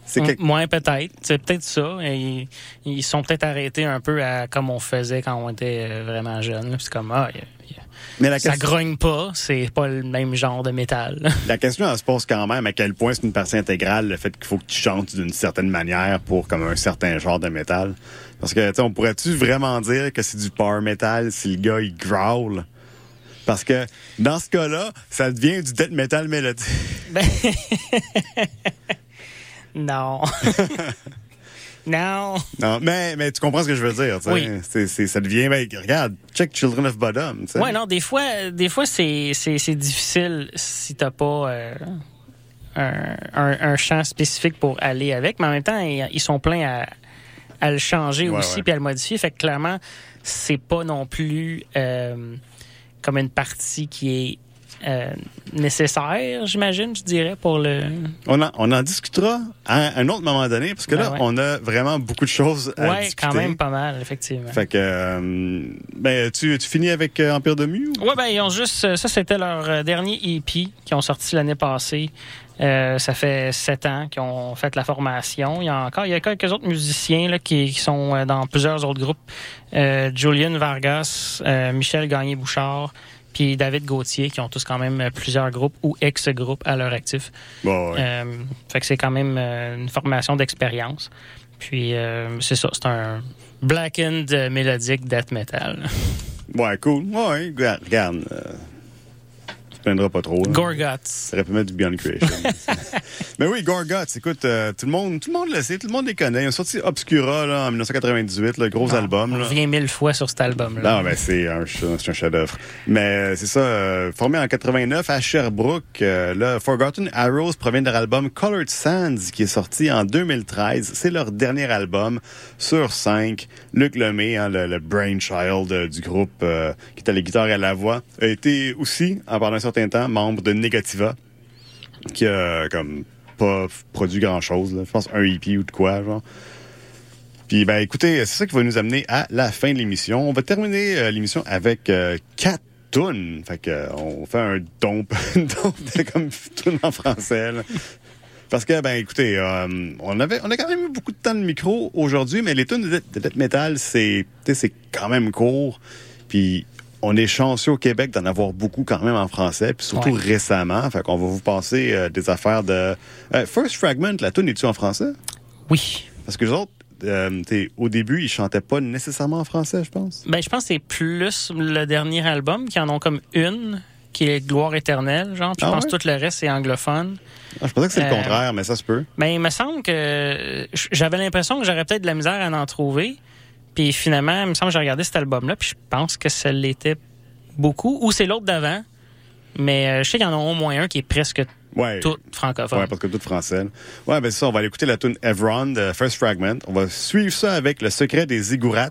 C'est. Moins peut-être, c'est peut-être ça. Ils, ils sont peut-être arrêtés un peu à comme on faisait quand on était euh, vraiment jeune. C'est comme ah, y a, y a... Mais la ça question... grogne pas, c'est pas le même genre de métal. La question elle se pose quand même à quel point c'est une partie intégrale le fait qu'il faut que tu chantes d'une certaine manière pour comme un certain genre de métal. Parce que tu on pourrait-tu vraiment dire que c'est du power metal si le gars il growl? Parce que dans ce cas-là, ça devient du death metal mélodique. Ben... non. Non. Non, mais, mais tu comprends ce que je veux dire. Oui. C'est, c'est, ça devient, ben, regarde, check Children of. T'sais. Ouais, non, des fois, des fois c'est, difficile si t'as pas euh, un, un, un, champ spécifique pour aller avec, mais en même temps, ils, ils sont pleins à, à le changer Ouais, aussi puis à le modifier. Fait que clairement, c'est pas non plus euh, comme une partie qui est euh, nécessaire, j'imagine, je dirais, pour le. On en, on en discutera à un autre moment donné, parce que Ben là, ouais. on a vraiment beaucoup de choses à Ouais, discuter. quand même pas mal, effectivement. Fait que, euh, ben, tu, tu finis avec euh, Empire de Mu? ou- Ouais, ben, ils ont juste. Ça, c'était leur dernier EP qui ont sorti l'année passée. Euh, ça fait sept ans qu'ils ont fait la formation. Il y a encore, il y a quelques autres musiciens là, qui, qui sont dans plusieurs autres groupes. Euh, Julian Vargas, Michel Gagné-Bouchard, puis David Gauthier, qui ont tous quand même euh, plusieurs groupes ou ex-groupes à leur actif. Bon, ouais. Euh, fait que c'est quand même euh, une formation d'expérience. Puis euh, c'est ça, c'est un blackened mélodique death metal. Ouais, cool. Ouais, regarde, te plaindras pas trop. là. Gorguts. Ça aurait pu mettre du Beyond Creation. Mais oui, Gorguts, écoute, euh, tout le monde, tout le monde le sait, tout le monde les connaît. Ils ont sorti Obscura là, en 1998, le gros album. On Là. revient mille fois sur cet album-là. Non, mais c'est un, chef-d'œuvre. Mais euh, c'est ça, euh, formé en 89 à Sherbrooke, euh, là, Forgotten Arrows provient de leur album Colored Sands, qui est sorti en 2013. C'est leur dernier album sur cinq. Luc Lemay, hein, le, le brainchild du groupe, qui est à la guitare et à la voix, a été aussi, en pendant un temps, membre de Negativa, qui a comme pas produit grand-chose. Je pense un EP ou de quoi, genre. Puis ben écoutez, c'est ça qui va nous amener à la fin de l'émission. On va terminer euh, l'émission avec euh, quatre tunes. Fait que euh, on fait un dompe comme tune en français. là. Parce que ben écoutez, euh, on avait on a quand même eu beaucoup de temps de micro aujourd'hui, mais les tunes de, de death metal c'est c'est quand même court. Puis on est chanceux au Québec d'en avoir beaucoup quand même en français, puis surtout Ouais. récemment. Fait qu'on va vous passer euh, des affaires de Euh, First Fragment. La tune est-tu en français? Oui. Parce que les autres, euh, au début, ils chantaient pas nécessairement en français, je pense. Ben, je pense que c'est plus le dernier album qui en ont comme une, qui est Gloire éternelle, genre. Puis Ah je pense ouais? que tout le reste, c'est anglophone. Ah, je pensais que c'est Euh, le contraire, mais ça se peut. Ben, il me semble que j'avais l'impression que j'aurais peut-être de la misère à en trouver. Puis finalement, il me semble que j'ai regardé cet album-là, puis je pense que ça l'était beaucoup. Ou c'est l'autre d'avant. Mais euh, je sais qu'il y en a au moins un qui est presque Ouais. tout francophone. Ouais, parce que tout français. Ouais, ben c'est ça, on va aller écouter la tune Evron de First Fragment. On va suivre ça avec Le secret des ziggourats.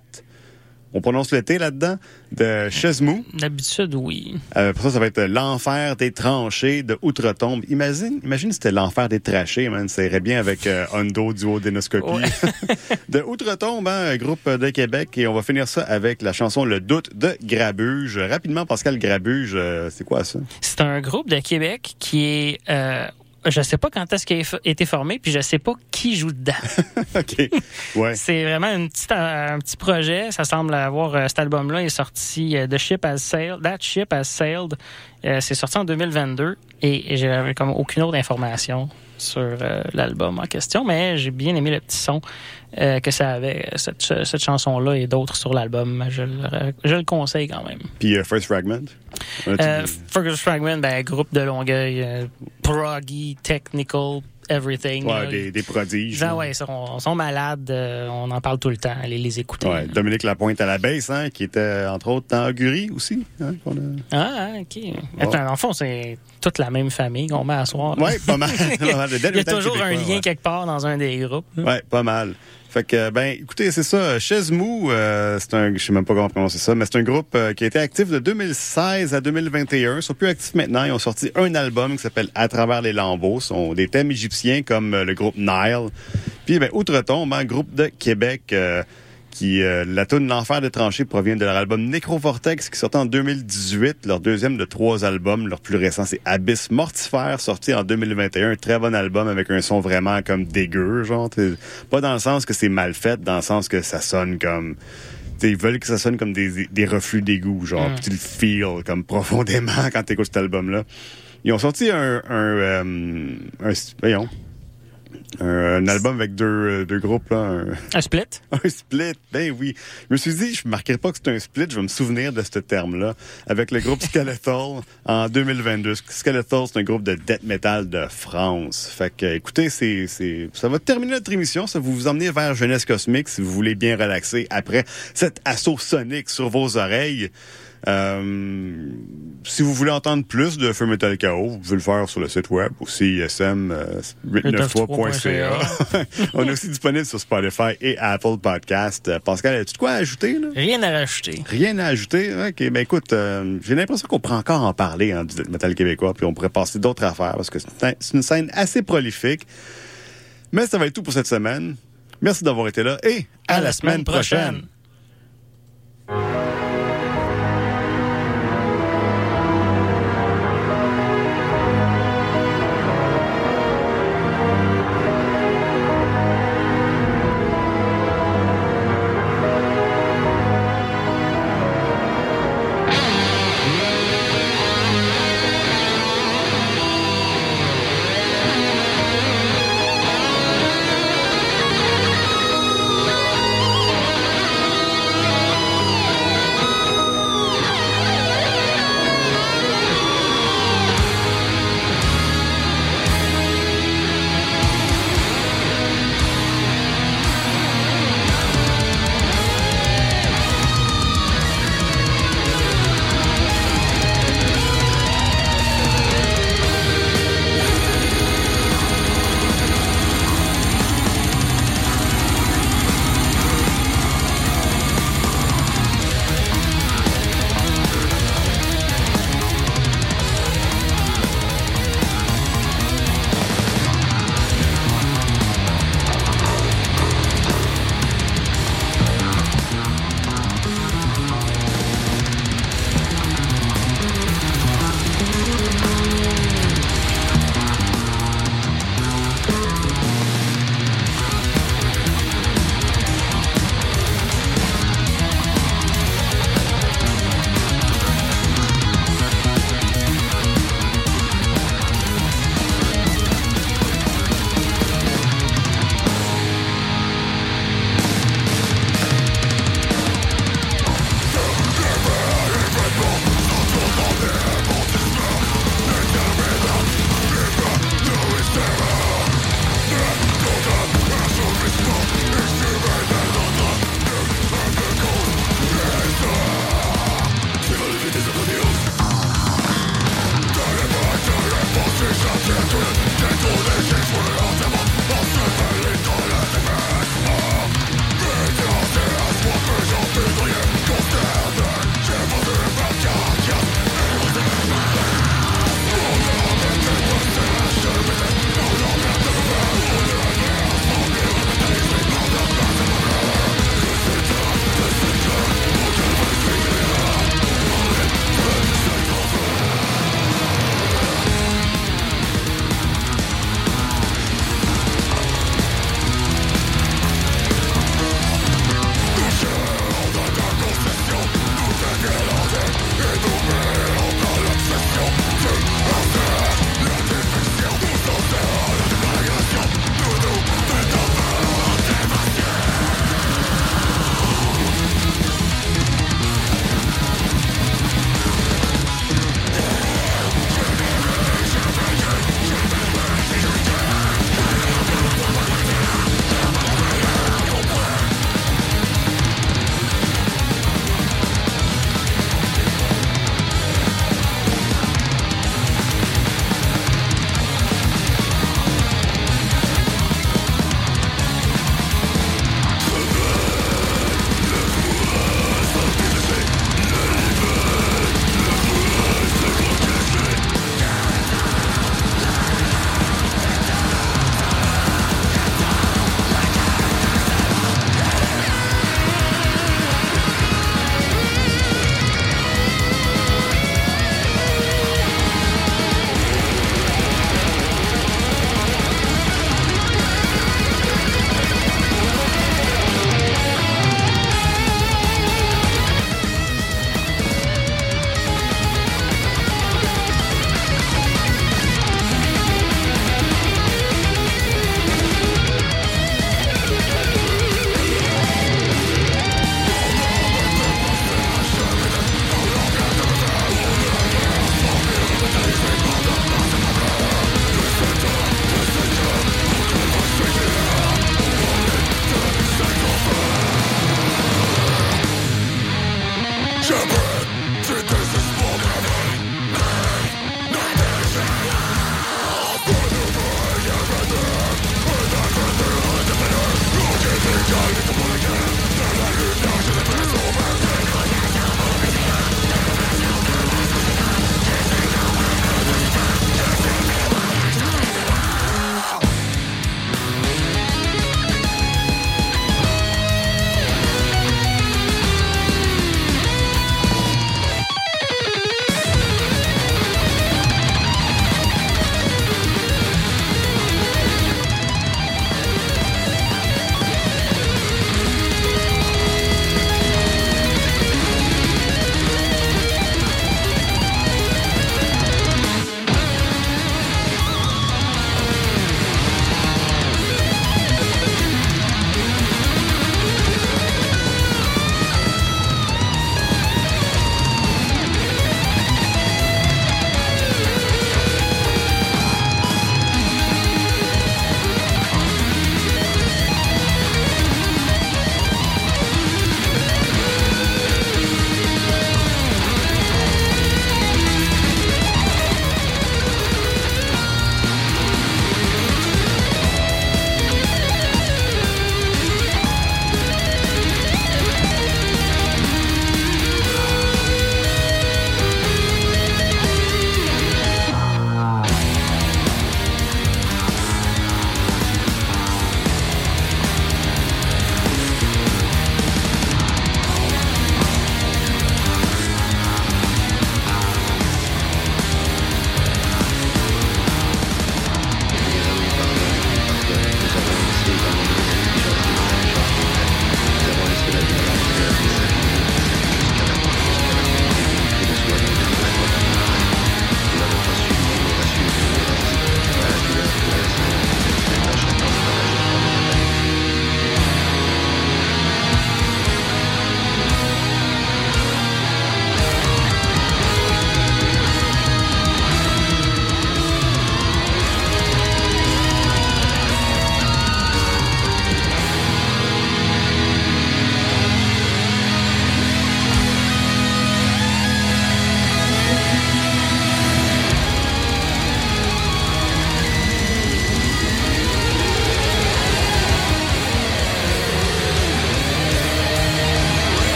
On prononce le T là-dedans, de Chesmou. D'habitude, oui. Euh, pour ça, ça va être L'enfer des tranchées de Outre-Tombe. Imagine, imagine si c'était L'enfer des trachées, man. Ça irait bien avec euh, Hondo Duo Dénoscopie. Ouais. de Outre-Tombe, hein, un groupe de Québec. Et on va finir ça avec la chanson Le doute de Grabuge. Rapidement, Pascal Grabuge, euh, c'est quoi ça? C'est un groupe de Québec qui est euh, je sais pas quand est-ce qu'il a été formé, puis je sais pas qui joue dedans. OK. Ouais. C'est vraiment une petite, euh, un petit projet. Ça semble avoir euh, cet album-là est sorti euh, The Ship Has Sailed. That Ship Has Sailed. Euh, c'est sorti en 2022 et, et j'avais comme aucune autre information sur euh, l'album en question, mais j'ai bien aimé le petit son euh, que ça avait cette, ch- cette chanson-là et d'autres sur l'album. Je, le- je le conseille quand même. Puis euh, First Fragment? Euh, Fergus Fragment, ben, groupe de Longueuil, euh, proggy, technical, everything. Ouais, des, des prodiges. Genre, là. ouais, ils sont, sont malades. euh, on en parle tout le temps. Allez les écouter. Ouais, Dominique Lapointe à la baisse, hein, qui était entre autres dans Augury aussi. Hein, qu'on a- Ah, OK. Attends, le fond, c'est toute la même famille qu'on met à soir. Ouais, pas mal. Il y a toujours un lien ouais. quelque part dans un des groupes. Ouais, pas mal. Fait que, ben, écoutez, c'est ça. Chaise Mou, euh, c'est un, je sais même pas comment prononcer ça, mais c'est un groupe euh, qui a été actif de 2016 à 2021. Ils sont plus actifs maintenant. Ils ont sorti un album qui s'appelle À travers les lambeaux. Ce sont des thèmes égyptiens comme euh, le groupe Nile. Puis, ben, outre-tombe, un groupe de Québec, euh, qui, euh, la tune L'Enfer des tranchées provient de leur album Necrovortex qui sortait en 2018, leur deuxième de trois albums. Leur plus récent, c'est Abyss Mortifère, sorti en 2021. Un très bon album avec un son vraiment comme dégueu, genre. Pas dans le sens que c'est mal fait, dans le sens que ça sonne comme... t'sais, ils veulent que ça sonne comme des, des reflux d'égout, genre. Mm. Tu le feel comme profondément quand tu écoutes cet album-là. Ils ont sorti un... un, euh, un voyons, un, un album avec deux, euh, deux groupes, là. Un, Un split? un split, ben oui. Je me suis dit, je ne marquerai pas que c'est un split, je vais me souvenir de ce terme-là, avec le groupe Skeletal en 2022. Skeletal, c'est un groupe de death metal de France. Fait que, écoutez, c'est, c'est, ça va terminer notre émission. Ça va vous emmener vers Jeunesse Cosmique si vous voulez bien relaxer après cet assaut sonique sur vos oreilles. Euh, si vous voulez entendre plus de Feu Metal KO, vous pouvez le faire sur le site web aussi euh, 893.ca. On est aussi disponible sur Spotify et Apple Podcast. Euh, Pascal, as-tu de quoi ajouter? Là? Rien à rajouter. Rien à ajouter? OK, ben écoute, euh, j'ai l'impression qu'on pourrait encore en parler hein, du metal québécois, puis on pourrait passer d'autres affaires, parce que c'est un- c'est une scène assez prolifique. Mais ça va être tout pour cette semaine. Merci d'avoir été là et à, la, semaine prochaine.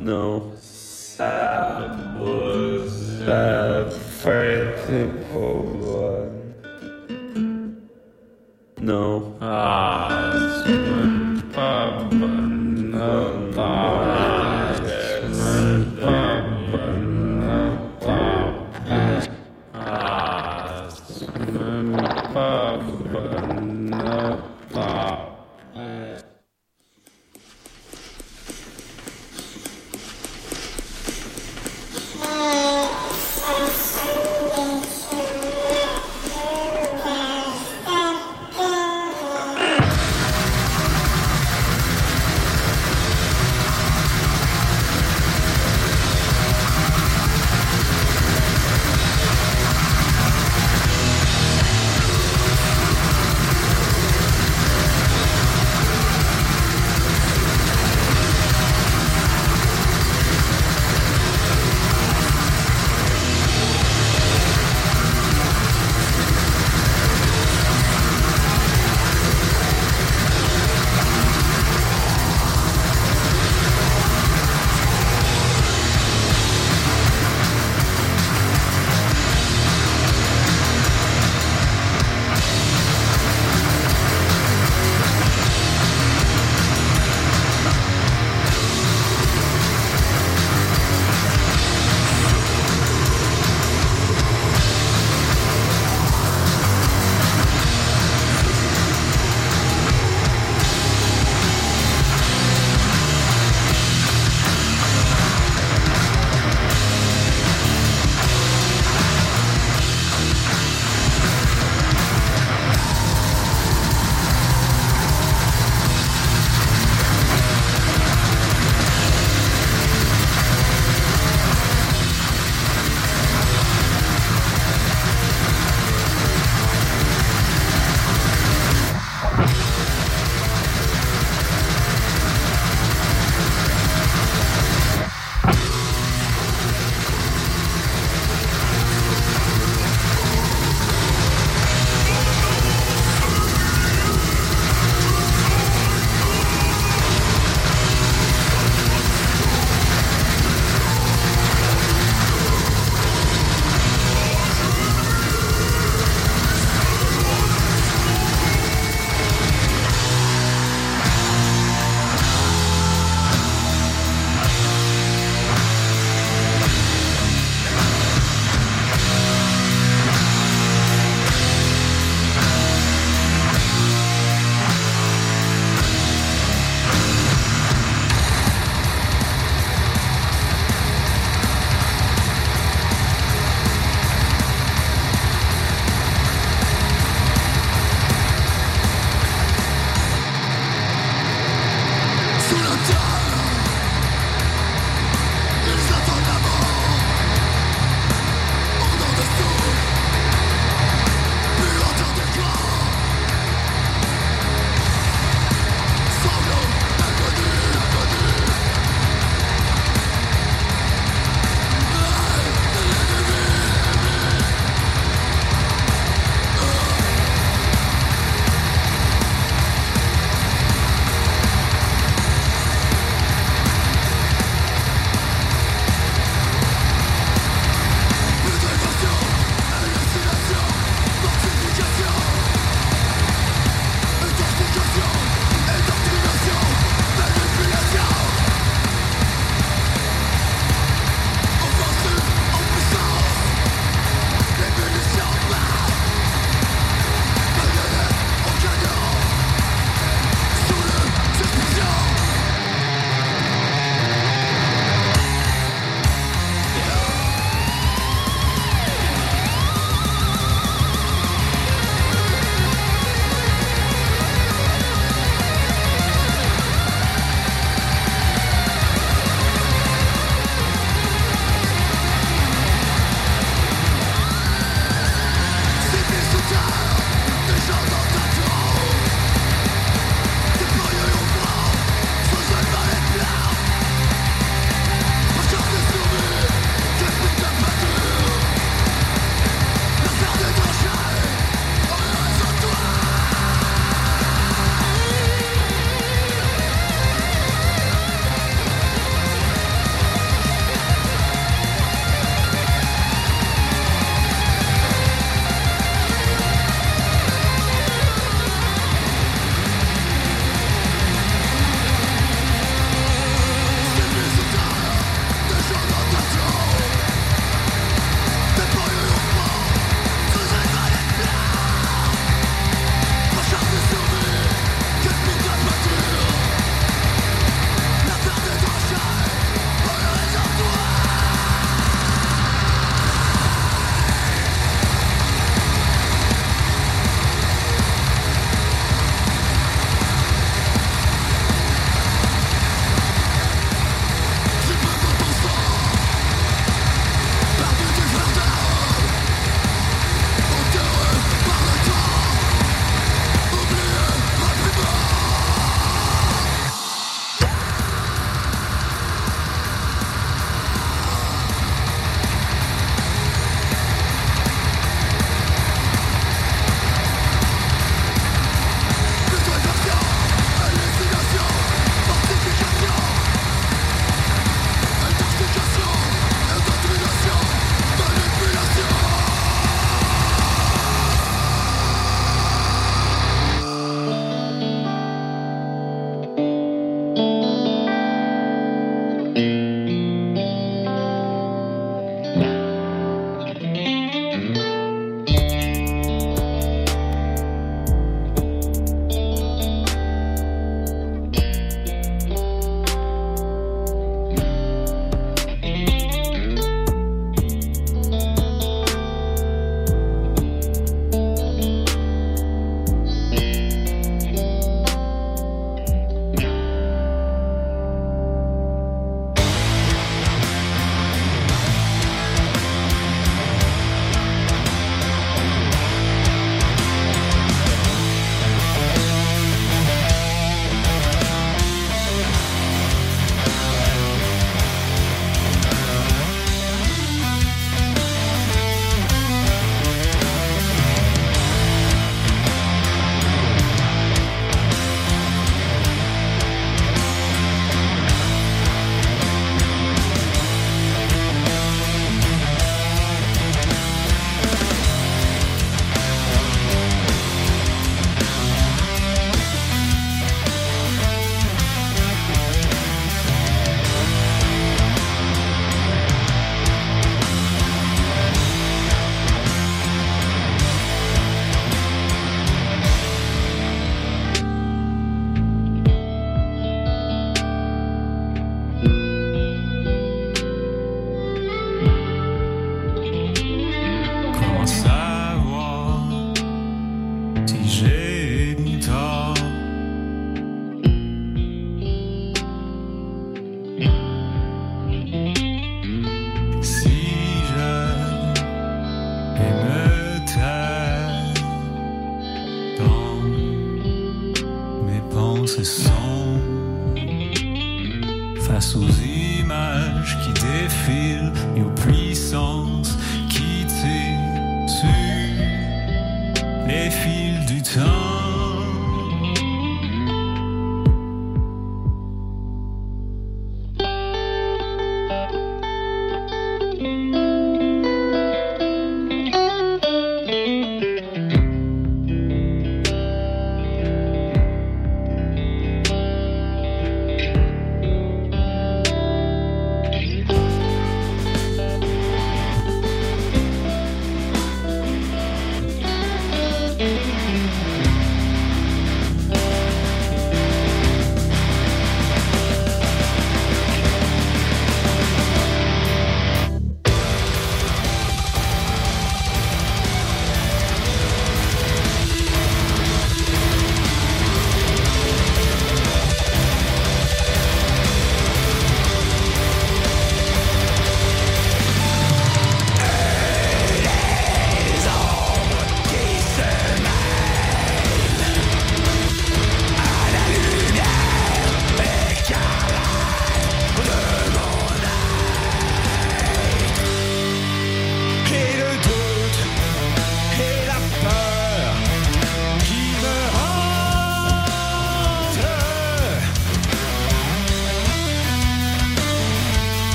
No. Ça vous a fait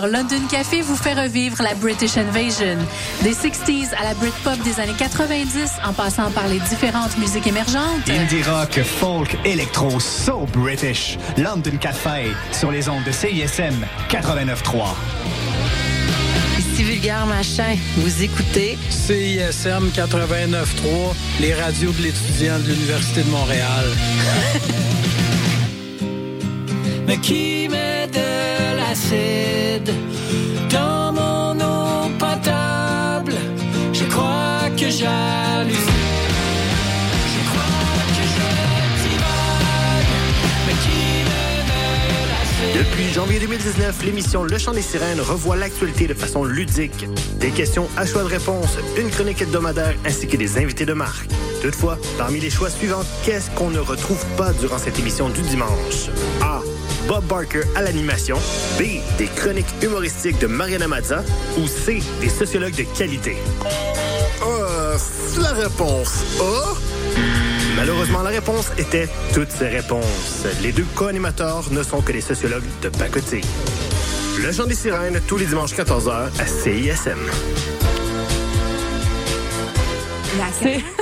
20h, London Café vous fait revivre la British Invasion. Des 60s à la Britpop des années 90, en passant par les différentes musiques émergentes. Indie rock, folk, électro, so British. London Café, sur les ondes de CISM 89.3. Ici Vulgaire Machin, vous écoutez CISM 89.3, les radios de l'étudiant de l'Université de Montréal. Mais qui met Depuis janvier 2019, l'émission Le Chant des Sirènes revoit l'actualité de façon ludique. Des questions à choix de réponse, une chronique hebdomadaire ainsi que des invités de marque. Toutefois, parmi les choix suivants, qu'est-ce qu'on ne retrouve pas durant cette émission du dimanche? A. Bob Barker à l'animation. B. Des chroniques humoristiques de Mariana Mazza. Ou C. Des sociologues de qualité. Euh, la réponse A. Malheureusement, la réponse était toutes ces réponses. Les deux co-animateurs ne sont que des sociologues de pacotille. Le Chant des Sirènes, tous les dimanches 14h à CISM.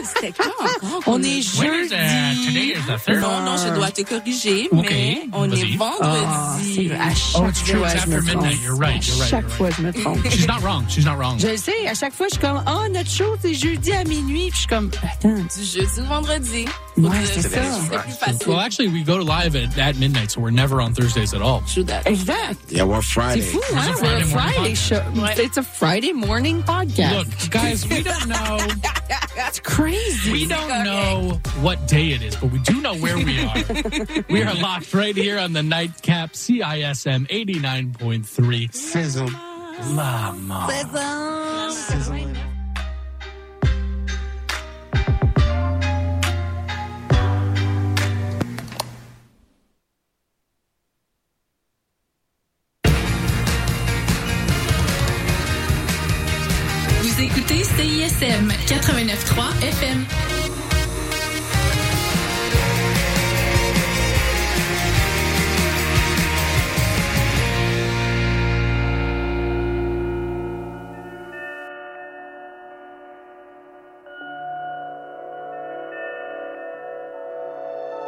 C'était quand? On est When is, uh, today jeudi. is the third? Non, non, je dois te corriger, mais on est vendredi. à chaque Oh, it's true. fois, It's je me after trompe. midnight. You're right. You're right. Chaque fois, je me trompe. She's not wrong. She's not wrong. Je le sais, à chaque fois, je suis comme, oh, notre show, c'est jeudi à minuit. Puis je suis comme, attends. Du jeudi au vendredi. Ouais, c'est c'est ça. facile. Well, actually, we go live at, at midnight, so we're never on Thursdays at all. Exact. Yeah, we're C'est Friday. fou, It's hein? a Friday un morning Friday show. It's a Friday morning podcast. Look, guys, we don't know. That's crazy. We don't know what day it is, but we do know where we are. we are locked right here on the nightcap CISM 89.3. Sizzle. Mama. Vous écoutez CISM 89.3 FM.